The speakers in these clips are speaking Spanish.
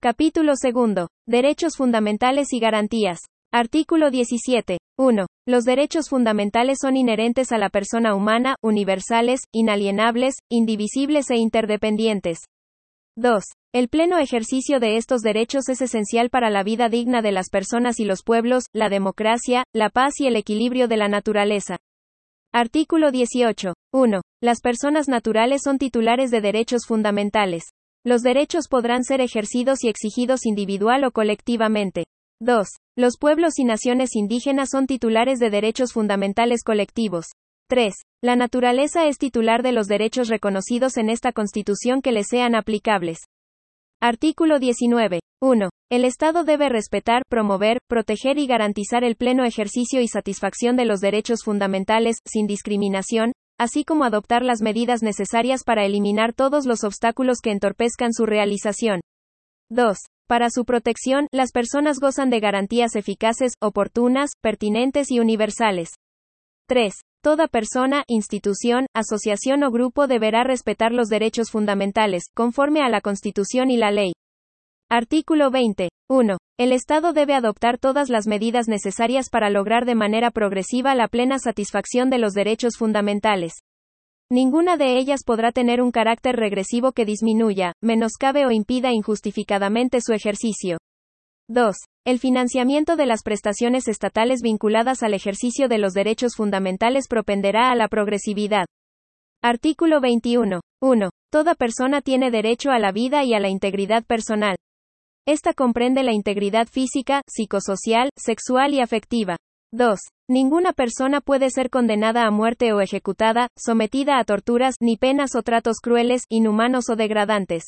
Capítulo segundo. Derechos fundamentales y garantías. Artículo 17. 1. Los derechos fundamentales son inherentes a la persona humana, universales, inalienables, indivisibles e interdependientes. 2. El pleno ejercicio de estos derechos es esencial para la vida digna de las personas y los pueblos, la democracia, la paz y el equilibrio de la naturaleza. Artículo 18. 1. Las personas naturales son titulares de derechos fundamentales. Los derechos podrán ser ejercidos y exigidos individual o colectivamente. 2. Los pueblos y naciones indígenas son titulares de derechos fundamentales colectivos. 3. La naturaleza es titular de los derechos reconocidos en esta Constitución que le sean aplicables. Artículo 19. 1. El Estado debe respetar, promover, proteger y garantizar el pleno ejercicio y satisfacción de los derechos fundamentales, sin discriminación, así como adoptar las medidas necesarias para eliminar todos los obstáculos que entorpezcan su realización. 2. Para su protección, las personas gozan de garantías eficaces, oportunas, pertinentes y universales. 3. Toda persona, institución, asociación o grupo deberá respetar los derechos fundamentales, conforme a la Constitución y la ley. Artículo 20. 1. El Estado debe adoptar todas las medidas necesarias para lograr de manera progresiva la plena satisfacción de los derechos fundamentales. Ninguna de ellas podrá tener un carácter regresivo que disminuya, menoscabe o impida injustificadamente su ejercicio. 2. El financiamiento de las prestaciones estatales vinculadas al ejercicio de los derechos fundamentales propenderá a la progresividad. Artículo 21. 1. Toda persona tiene derecho a la vida y a la integridad personal. Esta comprende la integridad física, psicosocial, sexual y afectiva. 2. Ninguna persona puede ser condenada a muerte o ejecutada, sometida a torturas, ni penas o tratos crueles, inhumanos o degradantes.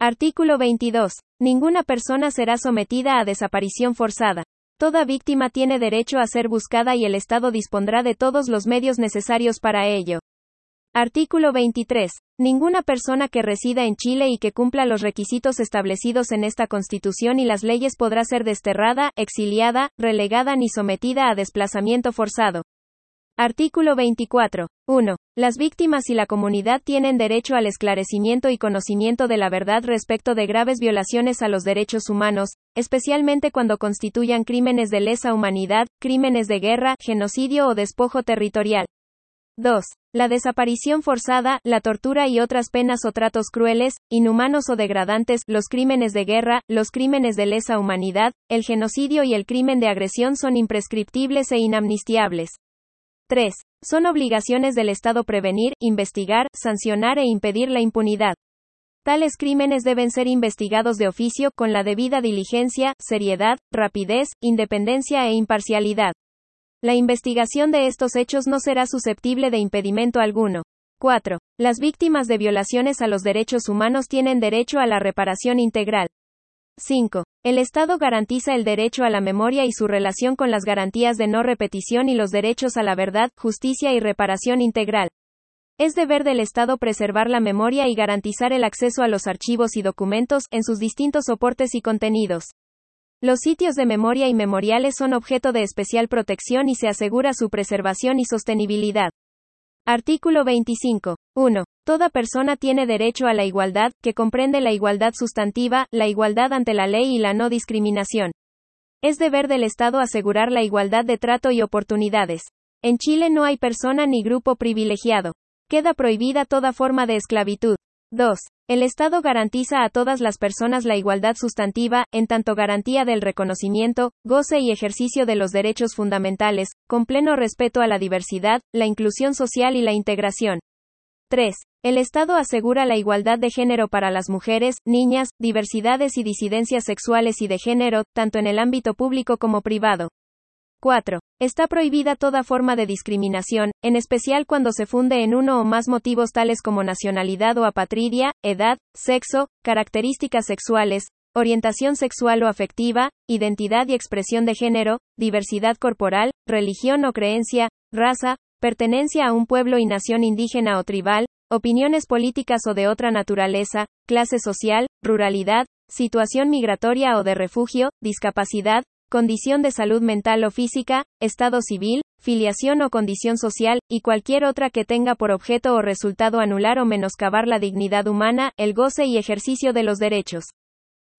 Artículo 22. Ninguna persona será sometida a desaparición forzada. Toda víctima tiene derecho a ser buscada y el Estado dispondrá de todos los medios necesarios para ello. Artículo 23. Ninguna persona que resida en Chile y que cumpla los requisitos establecidos en esta Constitución y las leyes podrá ser desterrada, exiliada, relegada ni sometida a desplazamiento forzado. Artículo 24. 1. Las víctimas y la comunidad tienen derecho al esclarecimiento y conocimiento de la verdad respecto de graves violaciones a los derechos humanos, especialmente cuando constituyan crímenes de lesa humanidad, crímenes de guerra, genocidio o despojo territorial. 2. La desaparición forzada, la tortura y otras penas o tratos crueles, inhumanos o degradantes, los crímenes de guerra, los crímenes de lesa humanidad, el genocidio y el crimen de agresión son imprescriptibles e inamnistiables. 3. Son obligaciones del Estado prevenir, investigar, sancionar e impedir la impunidad. Tales crímenes deben ser investigados de oficio, con la debida diligencia, seriedad, rapidez, independencia e imparcialidad. La investigación de estos hechos no será susceptible de impedimento alguno. 4. Las víctimas de violaciones a los derechos humanos tienen derecho a la reparación integral. 5. El Estado garantiza el derecho a la memoria y su relación con las garantías de no repetición y los derechos a la verdad, justicia y reparación integral. Es deber del Estado preservar la memoria y garantizar el acceso a los archivos y documentos, en sus distintos soportes y contenidos. Los sitios de memoria y memoriales son objeto de especial protección y se asegura su preservación y sostenibilidad. Artículo 25. 1. Toda persona tiene derecho a la igualdad, que comprende la igualdad sustantiva, la igualdad ante la ley y la no discriminación. Es deber del Estado asegurar la igualdad de trato y oportunidades. En Chile no hay persona ni grupo privilegiado. Queda prohibida toda forma de esclavitud. 2. El Estado garantiza a todas las personas la igualdad sustantiva, en tanto garantía del reconocimiento, goce y ejercicio de los derechos fundamentales, con pleno respeto a la diversidad, la inclusión social y la integración. 3. El Estado asegura la igualdad de género para las mujeres, niñas, diversidades y disidencias sexuales y de género, tanto en el ámbito público como privado. 4. Está prohibida toda forma de discriminación, en especial cuando se funde en uno o más motivos tales como nacionalidad o apatridia, edad, sexo, características sexuales, orientación sexual o afectiva, identidad y expresión de género, diversidad corporal, religión o creencia, raza, pertenencia a un pueblo y nación indígena o tribal, opiniones políticas o de otra naturaleza, clase social, ruralidad, situación migratoria o de refugio, discapacidad, condición de salud mental o física, estado civil, filiación o condición social, y cualquier otra que tenga por objeto o resultado anular o menoscabar la dignidad humana, el goce y ejercicio de los derechos.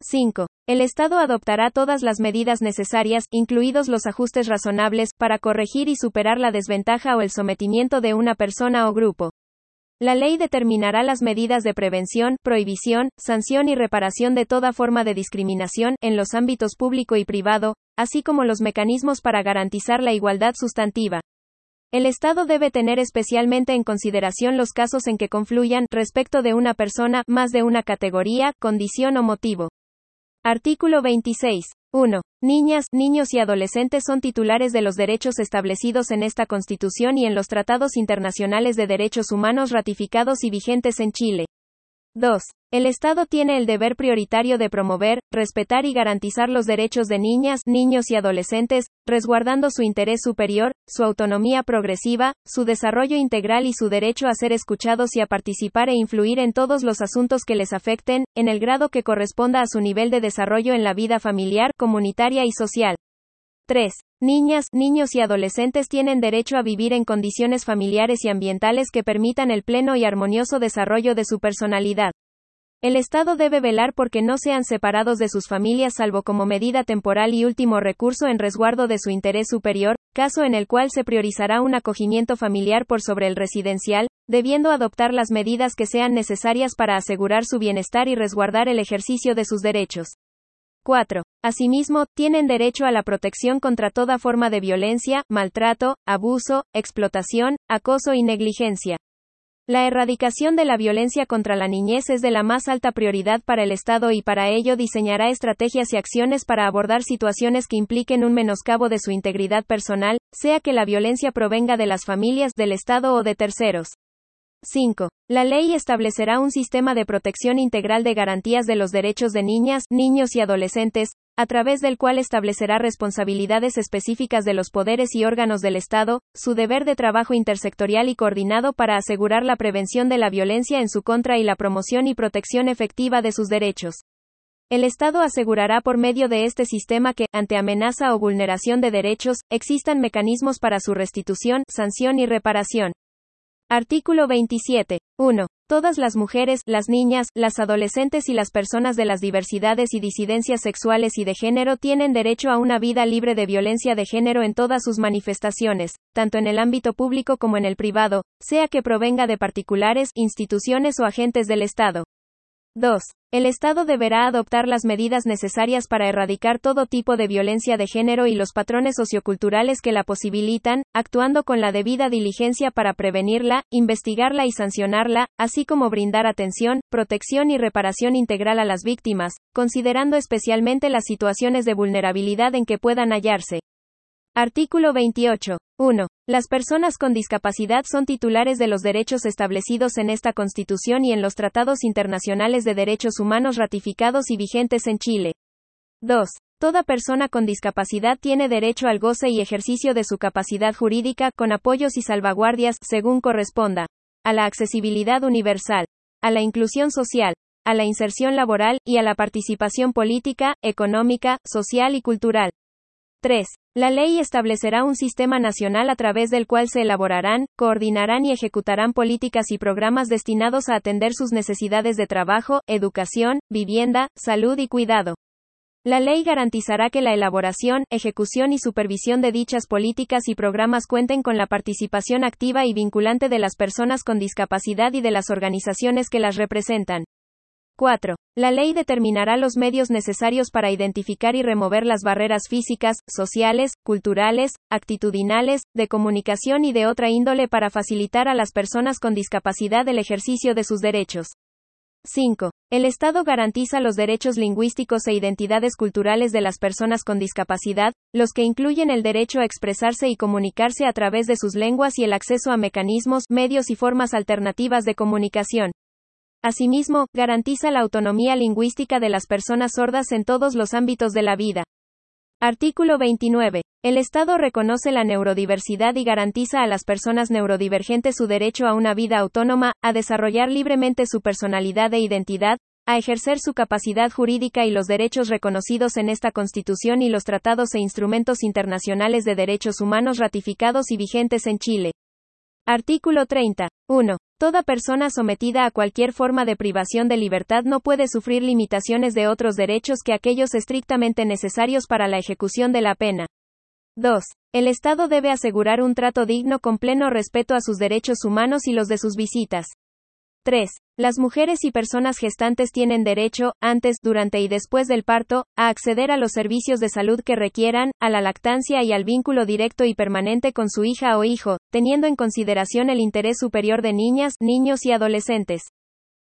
5. El Estado adoptará todas las medidas necesarias, incluidos los ajustes razonables, para corregir y superar la desventaja o el sometimiento de una persona o grupo. La ley determinará las medidas de prevención, prohibición, sanción y reparación de toda forma de discriminación, en los ámbitos público y privado, así como los mecanismos para garantizar la igualdad sustantiva. El Estado debe tener especialmente en consideración los casos en que confluyan, respecto de una persona, más de una categoría, condición o motivo. Artículo 26. 1. Niñas, niños y adolescentes son titulares de los derechos establecidos en esta Constitución y en los tratados internacionales de derechos humanos ratificados y vigentes en Chile. 2. El Estado tiene el deber prioritario de promover, respetar y garantizar los derechos de niñas, niños y adolescentes, resguardando su interés superior, su autonomía progresiva, su desarrollo integral y su derecho a ser escuchados y a participar e influir en todos los asuntos que les afecten, en el grado que corresponda a su nivel de desarrollo en la vida familiar, comunitaria y social. 3. Niñas, niños y adolescentes tienen derecho a vivir en condiciones familiares y ambientales que permitan el pleno y armonioso desarrollo de su personalidad. El Estado debe velar porque no sean separados de sus familias salvo como medida temporal y último recurso en resguardo de su interés superior, caso en el cual se priorizará un acogimiento familiar por sobre el residencial, debiendo adoptar las medidas que sean necesarias para asegurar su bienestar y resguardar el ejercicio de sus derechos. 4. Asimismo, tienen derecho a la protección contra toda forma de violencia, maltrato, abuso, explotación, acoso y negligencia. La erradicación de la violencia contra la niñez es de la más alta prioridad para el Estado y para ello diseñará estrategias y acciones para abordar situaciones que impliquen un menoscabo de su integridad personal, sea que la violencia provenga de las familias, del Estado o de terceros. 5. La ley establecerá un sistema de protección integral de garantías de los derechos de niñas, niños y adolescentes, a través del cual establecerá responsabilidades específicas de los poderes y órganos del Estado, su deber de trabajo intersectorial y coordinado para asegurar la prevención de la violencia en su contra y la promoción y protección efectiva de sus derechos. El Estado asegurará por medio de este sistema que, ante amenaza o vulneración de derechos, existan mecanismos para su restitución, sanción y reparación. Artículo 27. 1. Todas las mujeres, las niñas, las adolescentes y las personas de las diversidades y disidencias sexuales y de género tienen derecho a una vida libre de violencia de género en todas sus manifestaciones, tanto en el ámbito público como en el privado, sea que provenga de particulares, instituciones o agentes del Estado. 2. El Estado deberá adoptar las medidas necesarias para erradicar todo tipo de violencia de género y los patrones socioculturales que la posibilitan, actuando con la debida diligencia para prevenirla, investigarla y sancionarla, así como brindar atención, protección y reparación integral a las víctimas, considerando especialmente las situaciones de vulnerabilidad en que puedan hallarse. Artículo 28. 1. Las personas con discapacidad son titulares de los derechos establecidos en esta Constitución y en los tratados internacionales de derechos humanos ratificados y vigentes en Chile. 2. Toda persona con discapacidad tiene derecho al goce y ejercicio de su capacidad jurídica, con apoyos y salvaguardias, según corresponda, a la accesibilidad universal, a la inclusión social, a la inserción laboral, y a la participación política, económica, social y cultural. 3. La ley establecerá un sistema nacional a través del cual se elaborarán, coordinarán y ejecutarán políticas y programas destinados a atender sus necesidades de trabajo, educación, vivienda, salud y cuidado. La ley garantizará que la elaboración, ejecución y supervisión de dichas políticas y programas cuenten con la participación activa y vinculante de las personas con discapacidad y de las organizaciones que las representan. 4. La ley determinará los medios necesarios para identificar y remover las barreras físicas, sociales, culturales, actitudinales, de comunicación y de otra índole para facilitar a las personas con discapacidad el ejercicio de sus derechos. 5. El Estado garantiza los derechos lingüísticos e identidades culturales de las personas con discapacidad, los que incluyen el derecho a expresarse y comunicarse a través de sus lenguas y el acceso a mecanismos, medios y formas alternativas de comunicación. Asimismo, garantiza la autonomía lingüística de las personas sordas en todos los ámbitos de la vida. Artículo 29. El Estado reconoce la neurodiversidad y garantiza a las personas neurodivergentes su derecho a una vida autónoma, a desarrollar libremente su personalidad e identidad, a ejercer su capacidad jurídica y los derechos reconocidos en esta Constitución y los tratados e instrumentos internacionales de derechos humanos ratificados y vigentes en Chile. Artículo 30. 1. Toda persona sometida a cualquier forma de privación de libertad no puede sufrir limitaciones de otros derechos que aquellos estrictamente necesarios para la ejecución de la pena. 2. El Estado debe asegurar un trato digno con pleno respeto a sus derechos humanos y los de sus visitas. 3. Las mujeres y personas gestantes tienen derecho, antes, durante y después del parto, a acceder a los servicios de salud que requieran, a la lactancia y al vínculo directo y permanente con su hija o hijo, teniendo en consideración el interés superior de niñas, niños y adolescentes.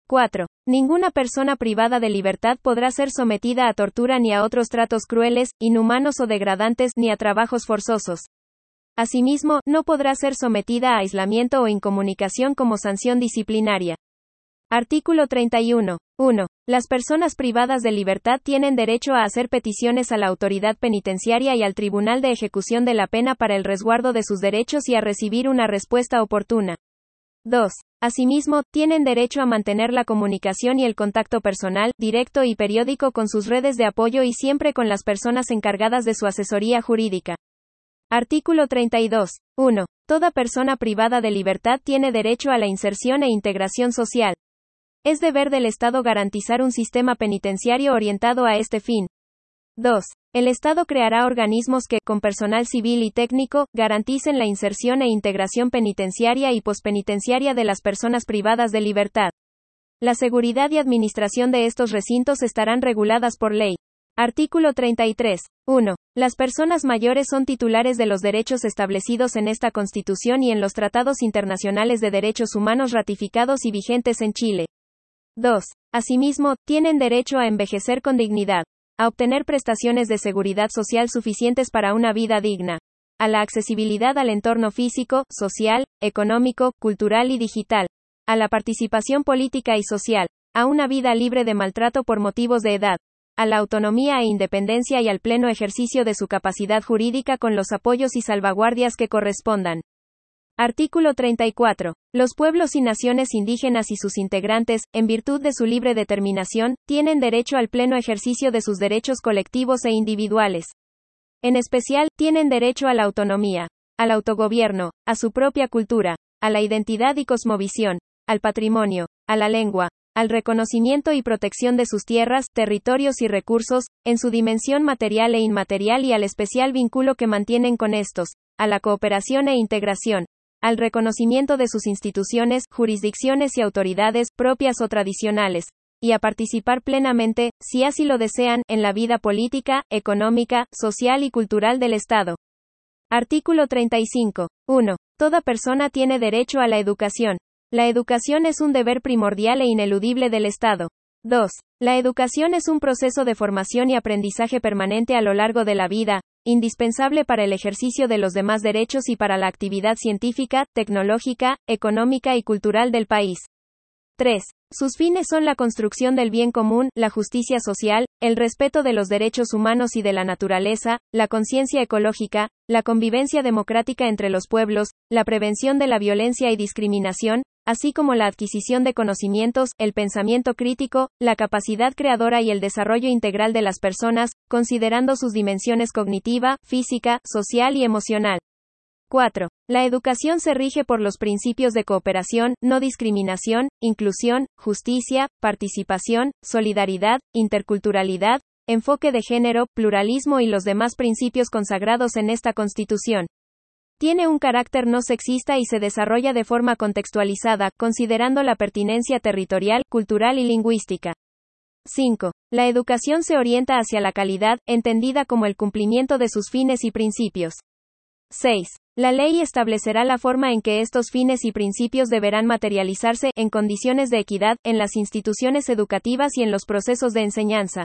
4. Ninguna persona privada de libertad podrá ser sometida a tortura ni a otros tratos crueles, inhumanos o degradantes, ni a trabajos forzosos. Asimismo, no podrá ser sometida a aislamiento o incomunicación como sanción disciplinaria. Artículo 31. 1. Las personas privadas de libertad tienen derecho a hacer peticiones a la autoridad penitenciaria y al Tribunal de Ejecución de la Pena para el resguardo de sus derechos y a recibir una respuesta oportuna. 2. Asimismo, tienen derecho a mantener la comunicación y el contacto personal, directo y periódico con sus redes de apoyo y siempre con las personas encargadas de su asesoría jurídica. Artículo 32. 1. Toda persona privada de libertad tiene derecho a la inserción e integración social. Es deber del Estado garantizar un sistema penitenciario orientado a este fin. 2. El Estado creará organismos que, con personal civil y técnico, garanticen la inserción e integración penitenciaria y pospenitenciaria de las personas privadas de libertad. La seguridad y administración de estos recintos estarán reguladas por ley. Artículo 33. 1. Las personas mayores son titulares de los derechos establecidos en esta Constitución y en los tratados internacionales de derechos humanos ratificados y vigentes en Chile. 2. Asimismo, tienen derecho a envejecer con dignidad, a obtener prestaciones de seguridad social suficientes para una vida digna, a la accesibilidad al entorno físico, social, económico, cultural y digital, a la participación política y social, a una vida libre de maltrato por motivos de edad, a la autonomía e independencia y al pleno ejercicio de su capacidad jurídica con los apoyos y salvaguardias que correspondan. Artículo 34. Los pueblos y naciones indígenas y sus integrantes, en virtud de su libre determinación, tienen derecho al pleno ejercicio de sus derechos colectivos e individuales. En especial, tienen derecho a la autonomía, al autogobierno, a su propia cultura, a la identidad y cosmovisión, al patrimonio, a la lengua, al reconocimiento y protección de sus tierras, territorios y recursos, en su dimensión material e inmaterial y al especial vínculo que mantienen con estos, a la cooperación e integración, al reconocimiento de sus instituciones, jurisdicciones y autoridades, propias o tradicionales, y a participar plenamente, si así lo desean, en la vida política, económica, social y cultural del Estado. Artículo 35. 1. Toda persona tiene derecho a la educación. La educación es un deber primordial e ineludible del Estado. 2. La educación es un proceso de formación y aprendizaje permanente a lo largo de la vida, indispensable para el ejercicio de los demás derechos y para la actividad científica, tecnológica, económica y cultural del país. 3. Sus fines son la construcción del bien común, la justicia social, el respeto de los derechos humanos y de la naturaleza, la conciencia ecológica, la convivencia democrática entre los pueblos, la prevención de la violencia y discriminación, así como la adquisición de conocimientos, el pensamiento crítico, la capacidad creadora y el desarrollo integral de las personas, considerando sus dimensiones cognitiva, física, social y emocional. 4. La educación se rige por los principios de cooperación, no discriminación, inclusión, justicia, participación, solidaridad, interculturalidad, enfoque de género, pluralismo y los demás principios consagrados en esta Constitución. Tiene un carácter no sexista y se desarrolla de forma contextualizada, considerando la pertinencia territorial, cultural y lingüística. 5. La educación se orienta hacia la calidad, entendida como el cumplimiento de sus fines y principios. 6. La ley establecerá la forma en que estos fines y principios deberán materializarse, en condiciones de equidad, en las instituciones educativas y en los procesos de enseñanza.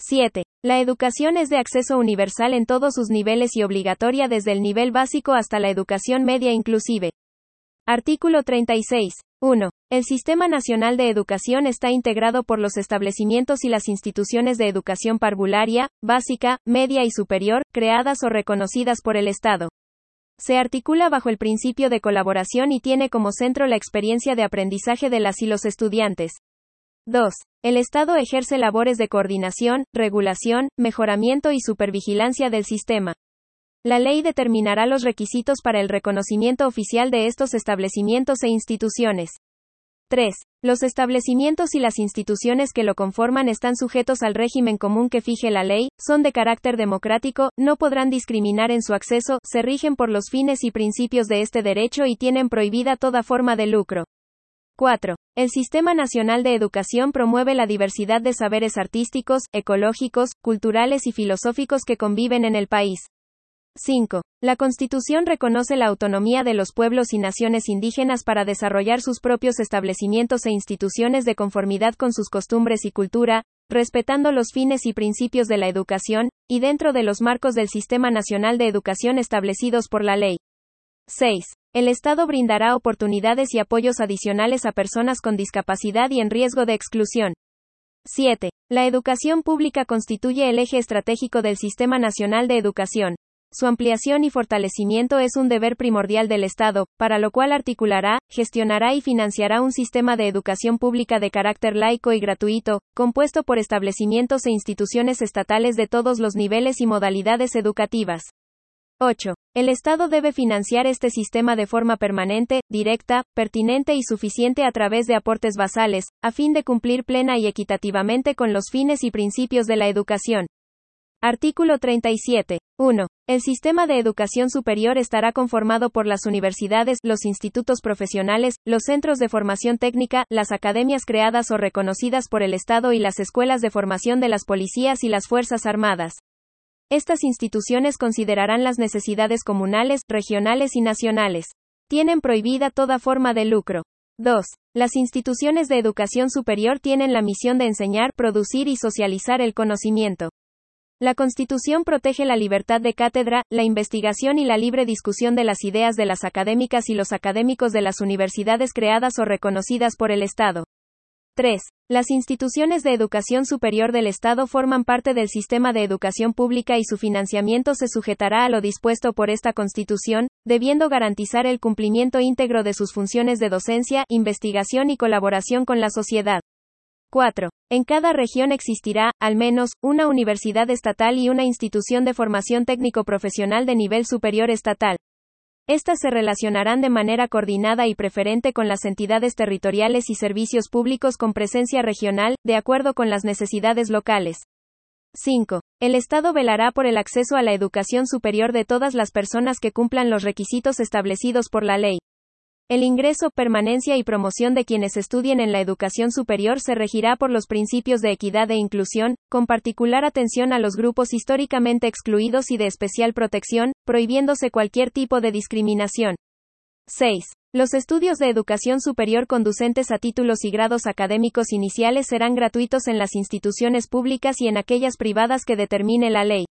7. La educación es de acceso universal en todos sus niveles y obligatoria desde el nivel básico hasta la educación media inclusive. Artículo 36. 1. El Sistema Nacional de Educación está integrado por los establecimientos y las instituciones de educación parvularia, básica, media y superior, creadas o reconocidas por el Estado. Se articula bajo el principio de colaboración y tiene como centro la experiencia de aprendizaje de las y los estudiantes. 2. El Estado ejerce labores de coordinación, regulación, mejoramiento y supervigilancia del sistema. La ley determinará los requisitos para el reconocimiento oficial de estos establecimientos e instituciones. 3. Los establecimientos y las instituciones que lo conforman están sujetos al régimen común que fije la ley, son de carácter democrático, no podrán discriminar en su acceso, se rigen por los fines y principios de este derecho y tienen prohibida toda forma de lucro. 4. El Sistema Nacional de Educación promueve la diversidad de saberes artísticos, ecológicos, culturales y filosóficos que conviven en el país. 5. La Constitución reconoce la autonomía de los pueblos y naciones indígenas para desarrollar sus propios establecimientos e instituciones de conformidad con sus costumbres y cultura, respetando los fines y principios de la educación, y dentro de los marcos del Sistema Nacional de Educación establecidos por la ley. 6. El Estado brindará oportunidades y apoyos adicionales a personas con discapacidad y en riesgo de exclusión. 7. La educación pública constituye el eje estratégico del Sistema Nacional de Educación. Su ampliación y fortalecimiento es un deber primordial del Estado, para lo cual articulará, gestionará y financiará un sistema de educación pública de carácter laico y gratuito, compuesto por establecimientos e instituciones estatales de todos los niveles y modalidades educativas. 8. El Estado debe financiar este sistema de forma permanente, directa, pertinente y suficiente a través de aportes basales, a fin de cumplir plena y equitativamente con los fines y principios de la educación. Artículo 37. 1. El sistema de educación superior estará conformado por las universidades, los institutos profesionales, los centros de formación técnica, las academias creadas o reconocidas por el Estado y las escuelas de formación de las policías y las Fuerzas Armadas. Estas instituciones considerarán las necesidades comunales, regionales y nacionales. Tienen prohibida toda forma de lucro. 2. Las instituciones de educación superior tienen la misión de enseñar, producir y socializar el conocimiento. La Constitución protege la libertad de cátedra, la investigación y la libre discusión de las ideas de las académicas y los académicos de las universidades creadas o reconocidas por el Estado. 3. Las instituciones de educación superior del Estado forman parte del sistema de educación pública y su financiamiento se sujetará a lo dispuesto por esta Constitución, debiendo garantizar el cumplimiento íntegro de sus funciones de docencia, investigación y colaboración con la sociedad. 4. En cada región existirá, al menos, una universidad estatal y una institución de formación técnico-profesional de nivel superior estatal. Estas se relacionarán de manera coordinada y preferente con las entidades territoriales y servicios públicos con presencia regional, de acuerdo con las necesidades locales. 5. El Estado velará por el acceso a la educación superior de todas las personas que cumplan los requisitos establecidos por la ley. El ingreso, permanencia y promoción de quienes estudien en la educación superior se regirá por los principios de equidad e inclusión, con particular atención a los grupos históricamente excluidos y de especial protección, prohibiéndose cualquier tipo de discriminación. 6. Los estudios de educación superior conducentes a títulos y grados académicos iniciales serán gratuitos en las instituciones públicas y en aquellas privadas que determine la ley.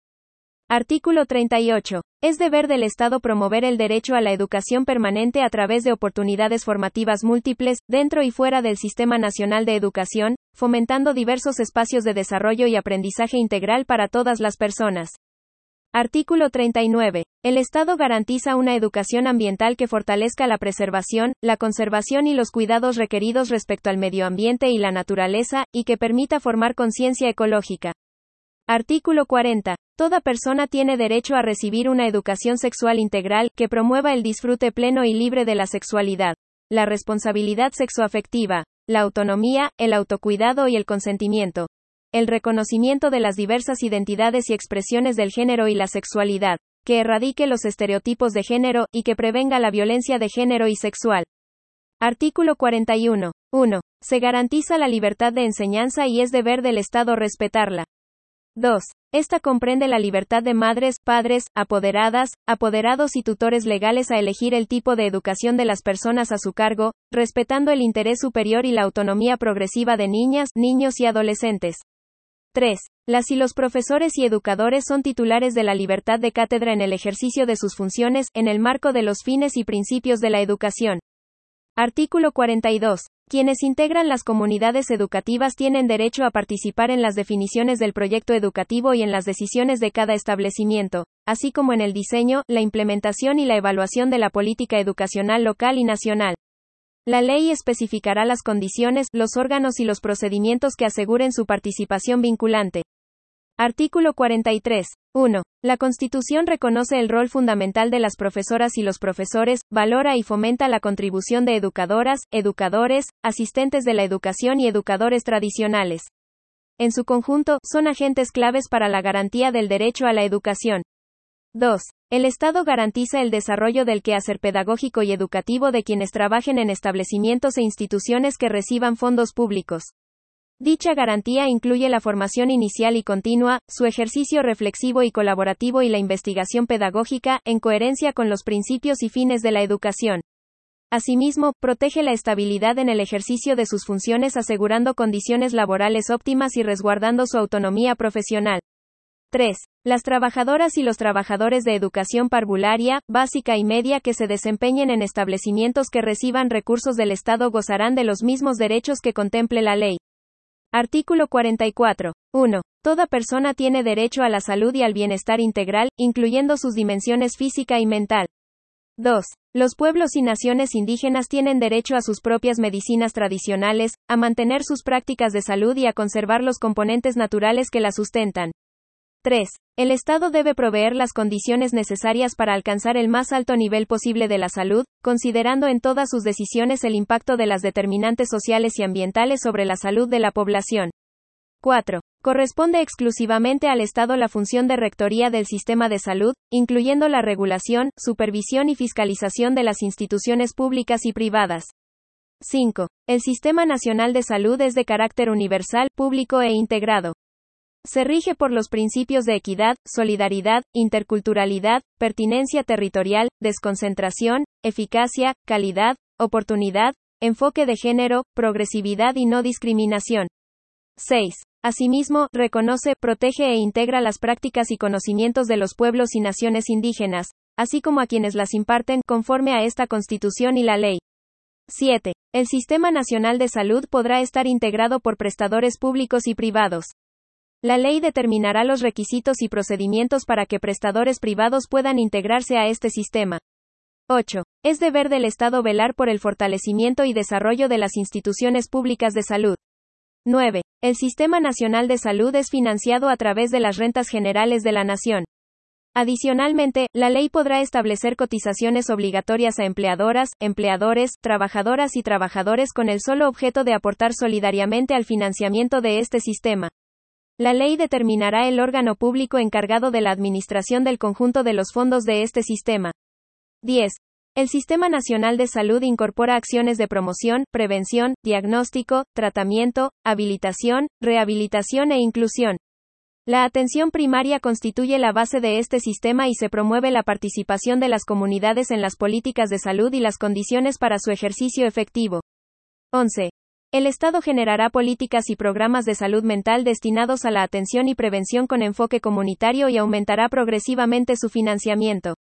Artículo 38. Es deber del Estado promover el derecho a la educación permanente a través de oportunidades formativas múltiples, dentro y fuera del Sistema Nacional de Educación, fomentando diversos espacios de desarrollo y aprendizaje integral para todas las personas. Artículo 39. El Estado garantiza una educación ambiental que fortalezca la preservación, la conservación y los cuidados requeridos respecto al medio ambiente y la naturaleza, y que permita formar conciencia ecológica. Artículo 40. Toda persona tiene derecho a recibir una educación sexual integral, que promueva el disfrute pleno y libre de la sexualidad, la responsabilidad sexoafectiva, la autonomía, el autocuidado y el consentimiento. El reconocimiento de las diversas identidades y expresiones del género y la sexualidad, que erradique los estereotipos de género, y que prevenga la violencia de género y sexual. Artículo 41. 1. Se garantiza la libertad de enseñanza y es deber del Estado respetarla. 2. Esta comprende la libertad de madres, padres, apoderadas, apoderados y tutores legales a elegir el tipo de educación de las personas a su cargo, respetando el interés superior y la autonomía progresiva de niñas, niños y adolescentes. 3. Las y los profesores y educadores son titulares de la libertad de cátedra en el ejercicio de sus funciones, en el marco de los fines y principios de la educación. Artículo 42. Quienes integran las comunidades educativas tienen derecho a participar en las definiciones del proyecto educativo y en las decisiones de cada establecimiento, así como en el diseño, la implementación y la evaluación de la política educacional local y nacional. La ley especificará las condiciones, los órganos y los procedimientos que aseguren su participación vinculante. Artículo 43. 1. La Constitución reconoce el rol fundamental de las profesoras y los profesores, valora y fomenta la contribución de educadoras, educadores, asistentes de la educación y educadores tradicionales. En su conjunto, son agentes claves para la garantía del derecho a la educación. 2. El Estado garantiza el desarrollo del quehacer pedagógico y educativo de quienes trabajen en establecimientos e instituciones que reciban fondos públicos. Dicha garantía incluye la formación inicial y continua, su ejercicio reflexivo y colaborativo y la investigación pedagógica, en coherencia con los principios y fines de la educación. Asimismo, protege la estabilidad en el ejercicio de sus funciones asegurando condiciones laborales óptimas y resguardando su autonomía profesional. 3. Las trabajadoras y los trabajadores de educación parvularia, básica y media que se desempeñen en establecimientos que reciban recursos del Estado gozarán de los mismos derechos que contemple la ley. Artículo 44. 1. Toda persona tiene derecho a la salud y al bienestar integral, incluyendo sus dimensiones física y mental. 2. Los pueblos y naciones indígenas tienen derecho a sus propias medicinas tradicionales, a mantener sus prácticas de salud y a conservar los componentes naturales que la sustentan. 3. El Estado debe proveer las condiciones necesarias para alcanzar el más alto nivel posible de la salud, considerando en todas sus decisiones el impacto de las determinantes sociales y ambientales sobre la salud de la población. 4. Corresponde exclusivamente al Estado la función de rectoría del sistema de salud, incluyendo la regulación, supervisión y fiscalización de las instituciones públicas y privadas. 5. El Sistema Nacional de Salud es de carácter universal, público e integrado. Se rige por los principios de equidad, solidaridad, interculturalidad, pertinencia territorial, desconcentración, eficacia, calidad, oportunidad, enfoque de género, progresividad y no discriminación. 6. Asimismo, reconoce, protege e integra las prácticas y conocimientos de los pueblos y naciones indígenas, así como a quienes las imparten, conforme a esta Constitución y la ley. 7. El Sistema Nacional de Salud podrá estar integrado por prestadores públicos y privados. La ley determinará los requisitos y procedimientos para que prestadores privados puedan integrarse a este sistema. 8. Es deber del Estado velar por el fortalecimiento y desarrollo de las instituciones públicas de salud. 9. El Sistema Nacional de Salud es financiado a través de las rentas generales de la Nación. Adicionalmente, la ley podrá establecer cotizaciones obligatorias a empleadoras, empleadores, trabajadoras y trabajadores con el solo objeto de aportar solidariamente al financiamiento de este sistema. La ley determinará el órgano público encargado de la administración del conjunto de los fondos de este sistema. 10. El Sistema Nacional de Salud incorpora acciones de promoción, prevención, diagnóstico, tratamiento, habilitación, rehabilitación e inclusión. La atención primaria constituye la base de este sistema y se promueve la participación de las comunidades en las políticas de salud y las condiciones para su ejercicio efectivo. 11. El Estado generará políticas y programas de salud mental destinados a la atención y prevención con enfoque comunitario y aumentará progresivamente su financiamiento.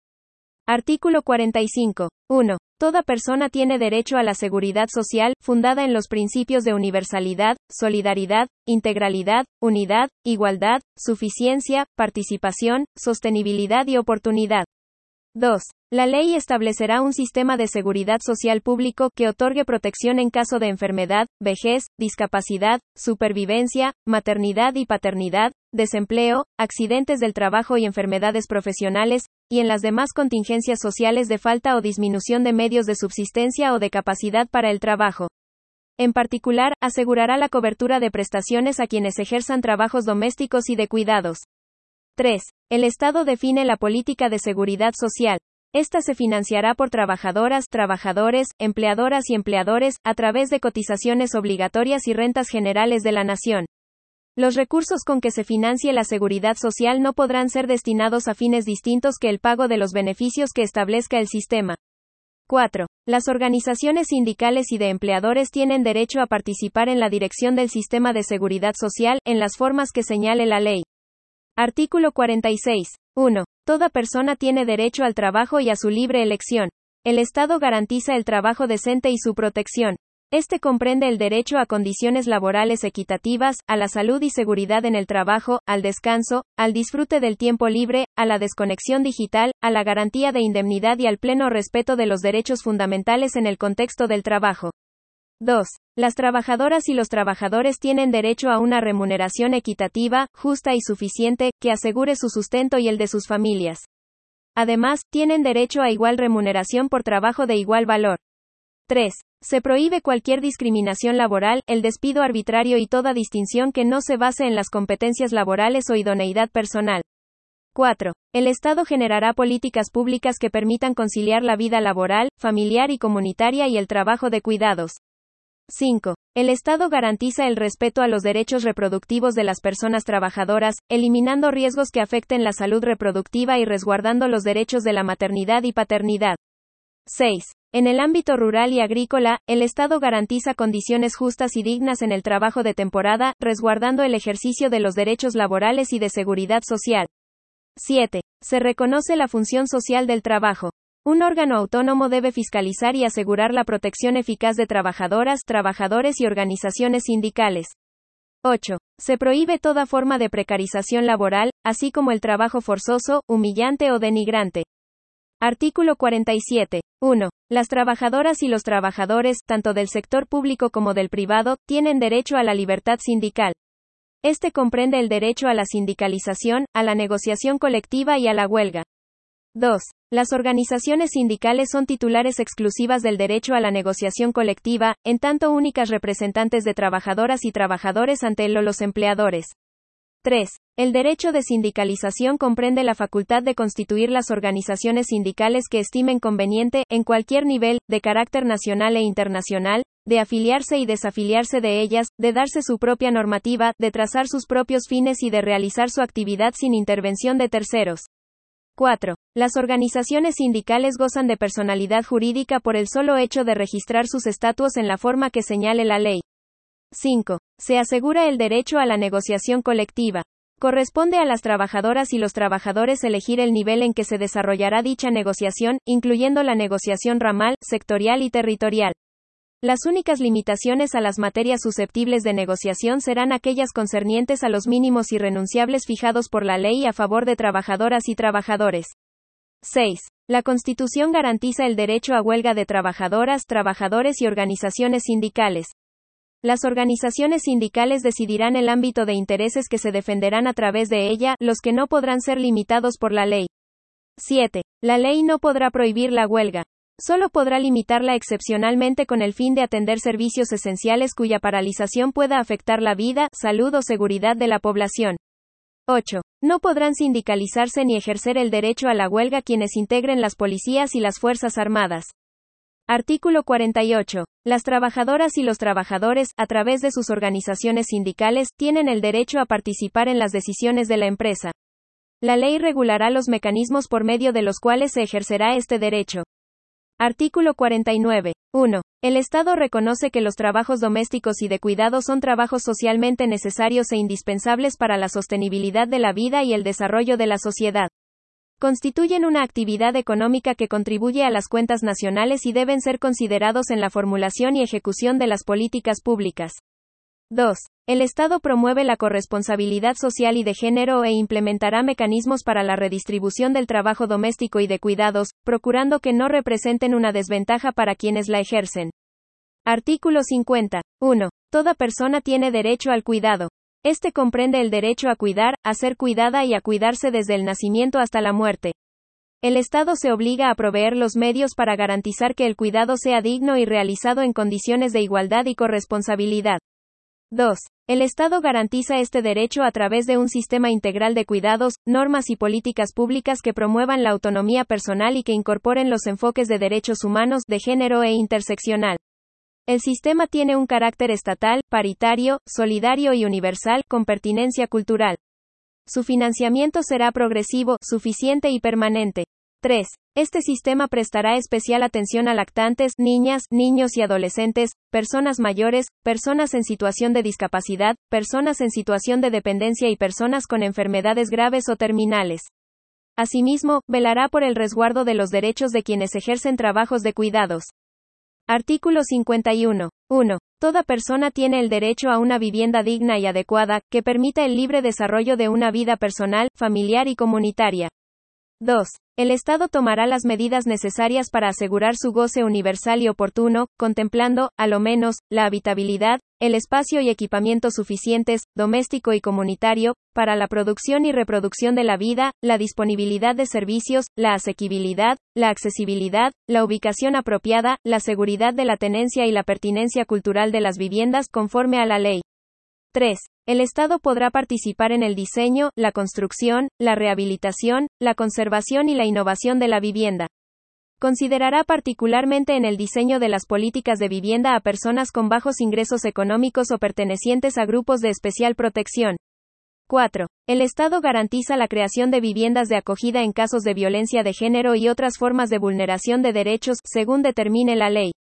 Artículo 45. 1. Toda persona tiene derecho a la seguridad social, fundada en los principios de universalidad, solidaridad, integralidad, unidad, igualdad, suficiencia, participación, sostenibilidad y oportunidad. 2. La ley establecerá un sistema de seguridad social público que otorgue protección en caso de enfermedad, vejez, discapacidad, supervivencia, maternidad y paternidad, desempleo, accidentes del trabajo y enfermedades profesionales, y en las demás contingencias sociales de falta o disminución de medios de subsistencia o de capacidad para el trabajo. En particular, asegurará la cobertura de prestaciones a quienes ejerzan trabajos domésticos y de cuidados. 3. El Estado define la política de seguridad social. Esta se financiará por trabajadoras, trabajadores, empleadoras y empleadores, a través de cotizaciones obligatorias y rentas generales de la nación. Los recursos con que se financie la seguridad social no podrán ser destinados a fines distintos que el pago de los beneficios que establezca el sistema. 4. Las organizaciones sindicales y de empleadores tienen derecho a participar en la dirección del sistema de seguridad social, en las formas que señale la ley. Artículo 46. 1. Toda persona tiene derecho al trabajo y a su libre elección. El Estado garantiza el trabajo decente y su protección. Este comprende el derecho a condiciones laborales equitativas, a la salud y seguridad en el trabajo, al descanso, al disfrute del tiempo libre, a la desconexión digital, a la garantía de indemnidad y al pleno respeto de los derechos fundamentales en el contexto del trabajo. 2. Las trabajadoras y los trabajadores tienen derecho a una remuneración equitativa, justa y suficiente, que asegure su sustento y el de sus familias. Además, tienen derecho a igual remuneración por trabajo de igual valor. 3. Se prohíbe cualquier discriminación laboral, el despido arbitrario y toda distinción que no se base en las competencias laborales o idoneidad personal. 4. El Estado generará políticas públicas que permitan conciliar la vida laboral, familiar y comunitaria y el trabajo de cuidados. 5. El Estado garantiza el respeto a los derechos reproductivos de las personas trabajadoras, eliminando riesgos que afecten la salud reproductiva y resguardando los derechos de la maternidad y paternidad. 6. En el ámbito rural y agrícola, el Estado garantiza condiciones justas y dignas en el trabajo de temporada, resguardando el ejercicio de los derechos laborales y de seguridad social. 7. Se reconoce la función social del trabajo. Un órgano autónomo debe fiscalizar y asegurar la protección eficaz de trabajadoras, trabajadores y organizaciones sindicales. 8. Se prohíbe toda forma de precarización laboral, así como el trabajo forzoso, humillante o denigrante. Artículo 47. 1. Las trabajadoras y los trabajadores, tanto del sector público como del privado, tienen derecho a la libertad sindical. Este comprende el derecho a la sindicalización, a la negociación colectiva y a la huelga. 2. Las organizaciones sindicales son titulares exclusivas del derecho a la negociación colectiva, en tanto únicas representantes de trabajadoras y trabajadores ante él o los empleadores. 3. El derecho de sindicalización comprende la facultad de constituir las organizaciones sindicales que estimen conveniente, en cualquier nivel, de carácter nacional e internacional, de afiliarse y desafiliarse de ellas, de darse su propia normativa, de trazar sus propios fines y de realizar su actividad sin intervención de terceros. 4. Las organizaciones sindicales gozan de personalidad jurídica por el solo hecho de registrar sus estatutos en la forma que señale la ley. 5. Se asegura el derecho a la negociación colectiva. Corresponde a las trabajadoras y los trabajadores elegir el nivel en que se desarrollará dicha negociación, incluyendo la negociación ramal, sectorial y territorial. Las únicas limitaciones a las materias susceptibles de negociación serán aquellas concernientes a los mínimos irrenunciables fijados por la ley a favor de trabajadoras y trabajadores. 6. La Constitución garantiza el derecho a huelga de trabajadoras, trabajadores y organizaciones sindicales. Las organizaciones sindicales decidirán el ámbito de intereses que se defenderán a través de ella, los que no podrán ser limitados por la ley. 7. La ley no podrá prohibir la huelga. Solo podrá limitarla excepcionalmente con el fin de atender servicios esenciales cuya paralización pueda afectar la vida, salud o seguridad de la población. 8. No podrán sindicalizarse ni ejercer el derecho a la huelga quienes integren las policías y las Fuerzas Armadas. Artículo 48. Las trabajadoras y los trabajadores, a través de sus organizaciones sindicales, tienen el derecho a participar en las decisiones de la empresa. La ley regulará los mecanismos por medio de los cuales se ejercerá este derecho. Artículo 49. 1. El Estado reconoce que los trabajos domésticos y de cuidado son trabajos socialmente necesarios e indispensables para la sostenibilidad de la vida y el desarrollo de la sociedad. Constituyen una actividad económica que contribuye a las cuentas nacionales y deben ser considerados en la formulación y ejecución de las políticas públicas. 2. El Estado promueve la corresponsabilidad social y de género e implementará mecanismos para la redistribución del trabajo doméstico y de cuidados, procurando que no representen una desventaja para quienes la ejercen. Artículo 50. 1. Toda persona tiene derecho al cuidado. Este comprende el derecho a cuidar, a ser cuidada y a cuidarse desde el nacimiento hasta la muerte. El Estado se obliga a proveer los medios para garantizar que el cuidado sea digno y realizado en condiciones de igualdad y corresponsabilidad. 2. El Estado garantiza este derecho a través de un sistema integral de cuidados, normas y políticas públicas que promuevan la autonomía personal y que incorporen los enfoques de derechos humanos, de género e interseccional. El sistema tiene un carácter estatal, paritario, solidario y universal, con pertinencia cultural. Su financiamiento será progresivo, suficiente y permanente. 3. Este sistema prestará especial atención a lactantes, niñas, niños y adolescentes, personas mayores, personas en situación de discapacidad, personas en situación de dependencia y personas con enfermedades graves o terminales. Asimismo, velará por el resguardo de los derechos de quienes ejercen trabajos de cuidados. Artículo 51. 1. Toda persona tiene el derecho a una vivienda digna y adecuada, que permita el libre desarrollo de una vida personal, familiar y comunitaria. 2. El Estado tomará las medidas necesarias para asegurar su goce universal y oportuno, contemplando, a lo menos, la habitabilidad, el espacio y equipamiento suficientes, doméstico y comunitario, para la producción y reproducción de la vida, la disponibilidad de servicios, la asequibilidad, la accesibilidad, la ubicación apropiada, la seguridad de la tenencia y la pertinencia cultural de las viviendas conforme a la ley. 3. El Estado podrá participar en el diseño, la construcción, la rehabilitación, la conservación y la innovación de la vivienda. Considerará particularmente en el diseño de las políticas de vivienda a personas con bajos ingresos económicos o pertenecientes a grupos de especial protección. 4. El Estado garantiza la creación de viviendas de acogida en casos de violencia de género y otras formas de vulneración de derechos, según determine la ley.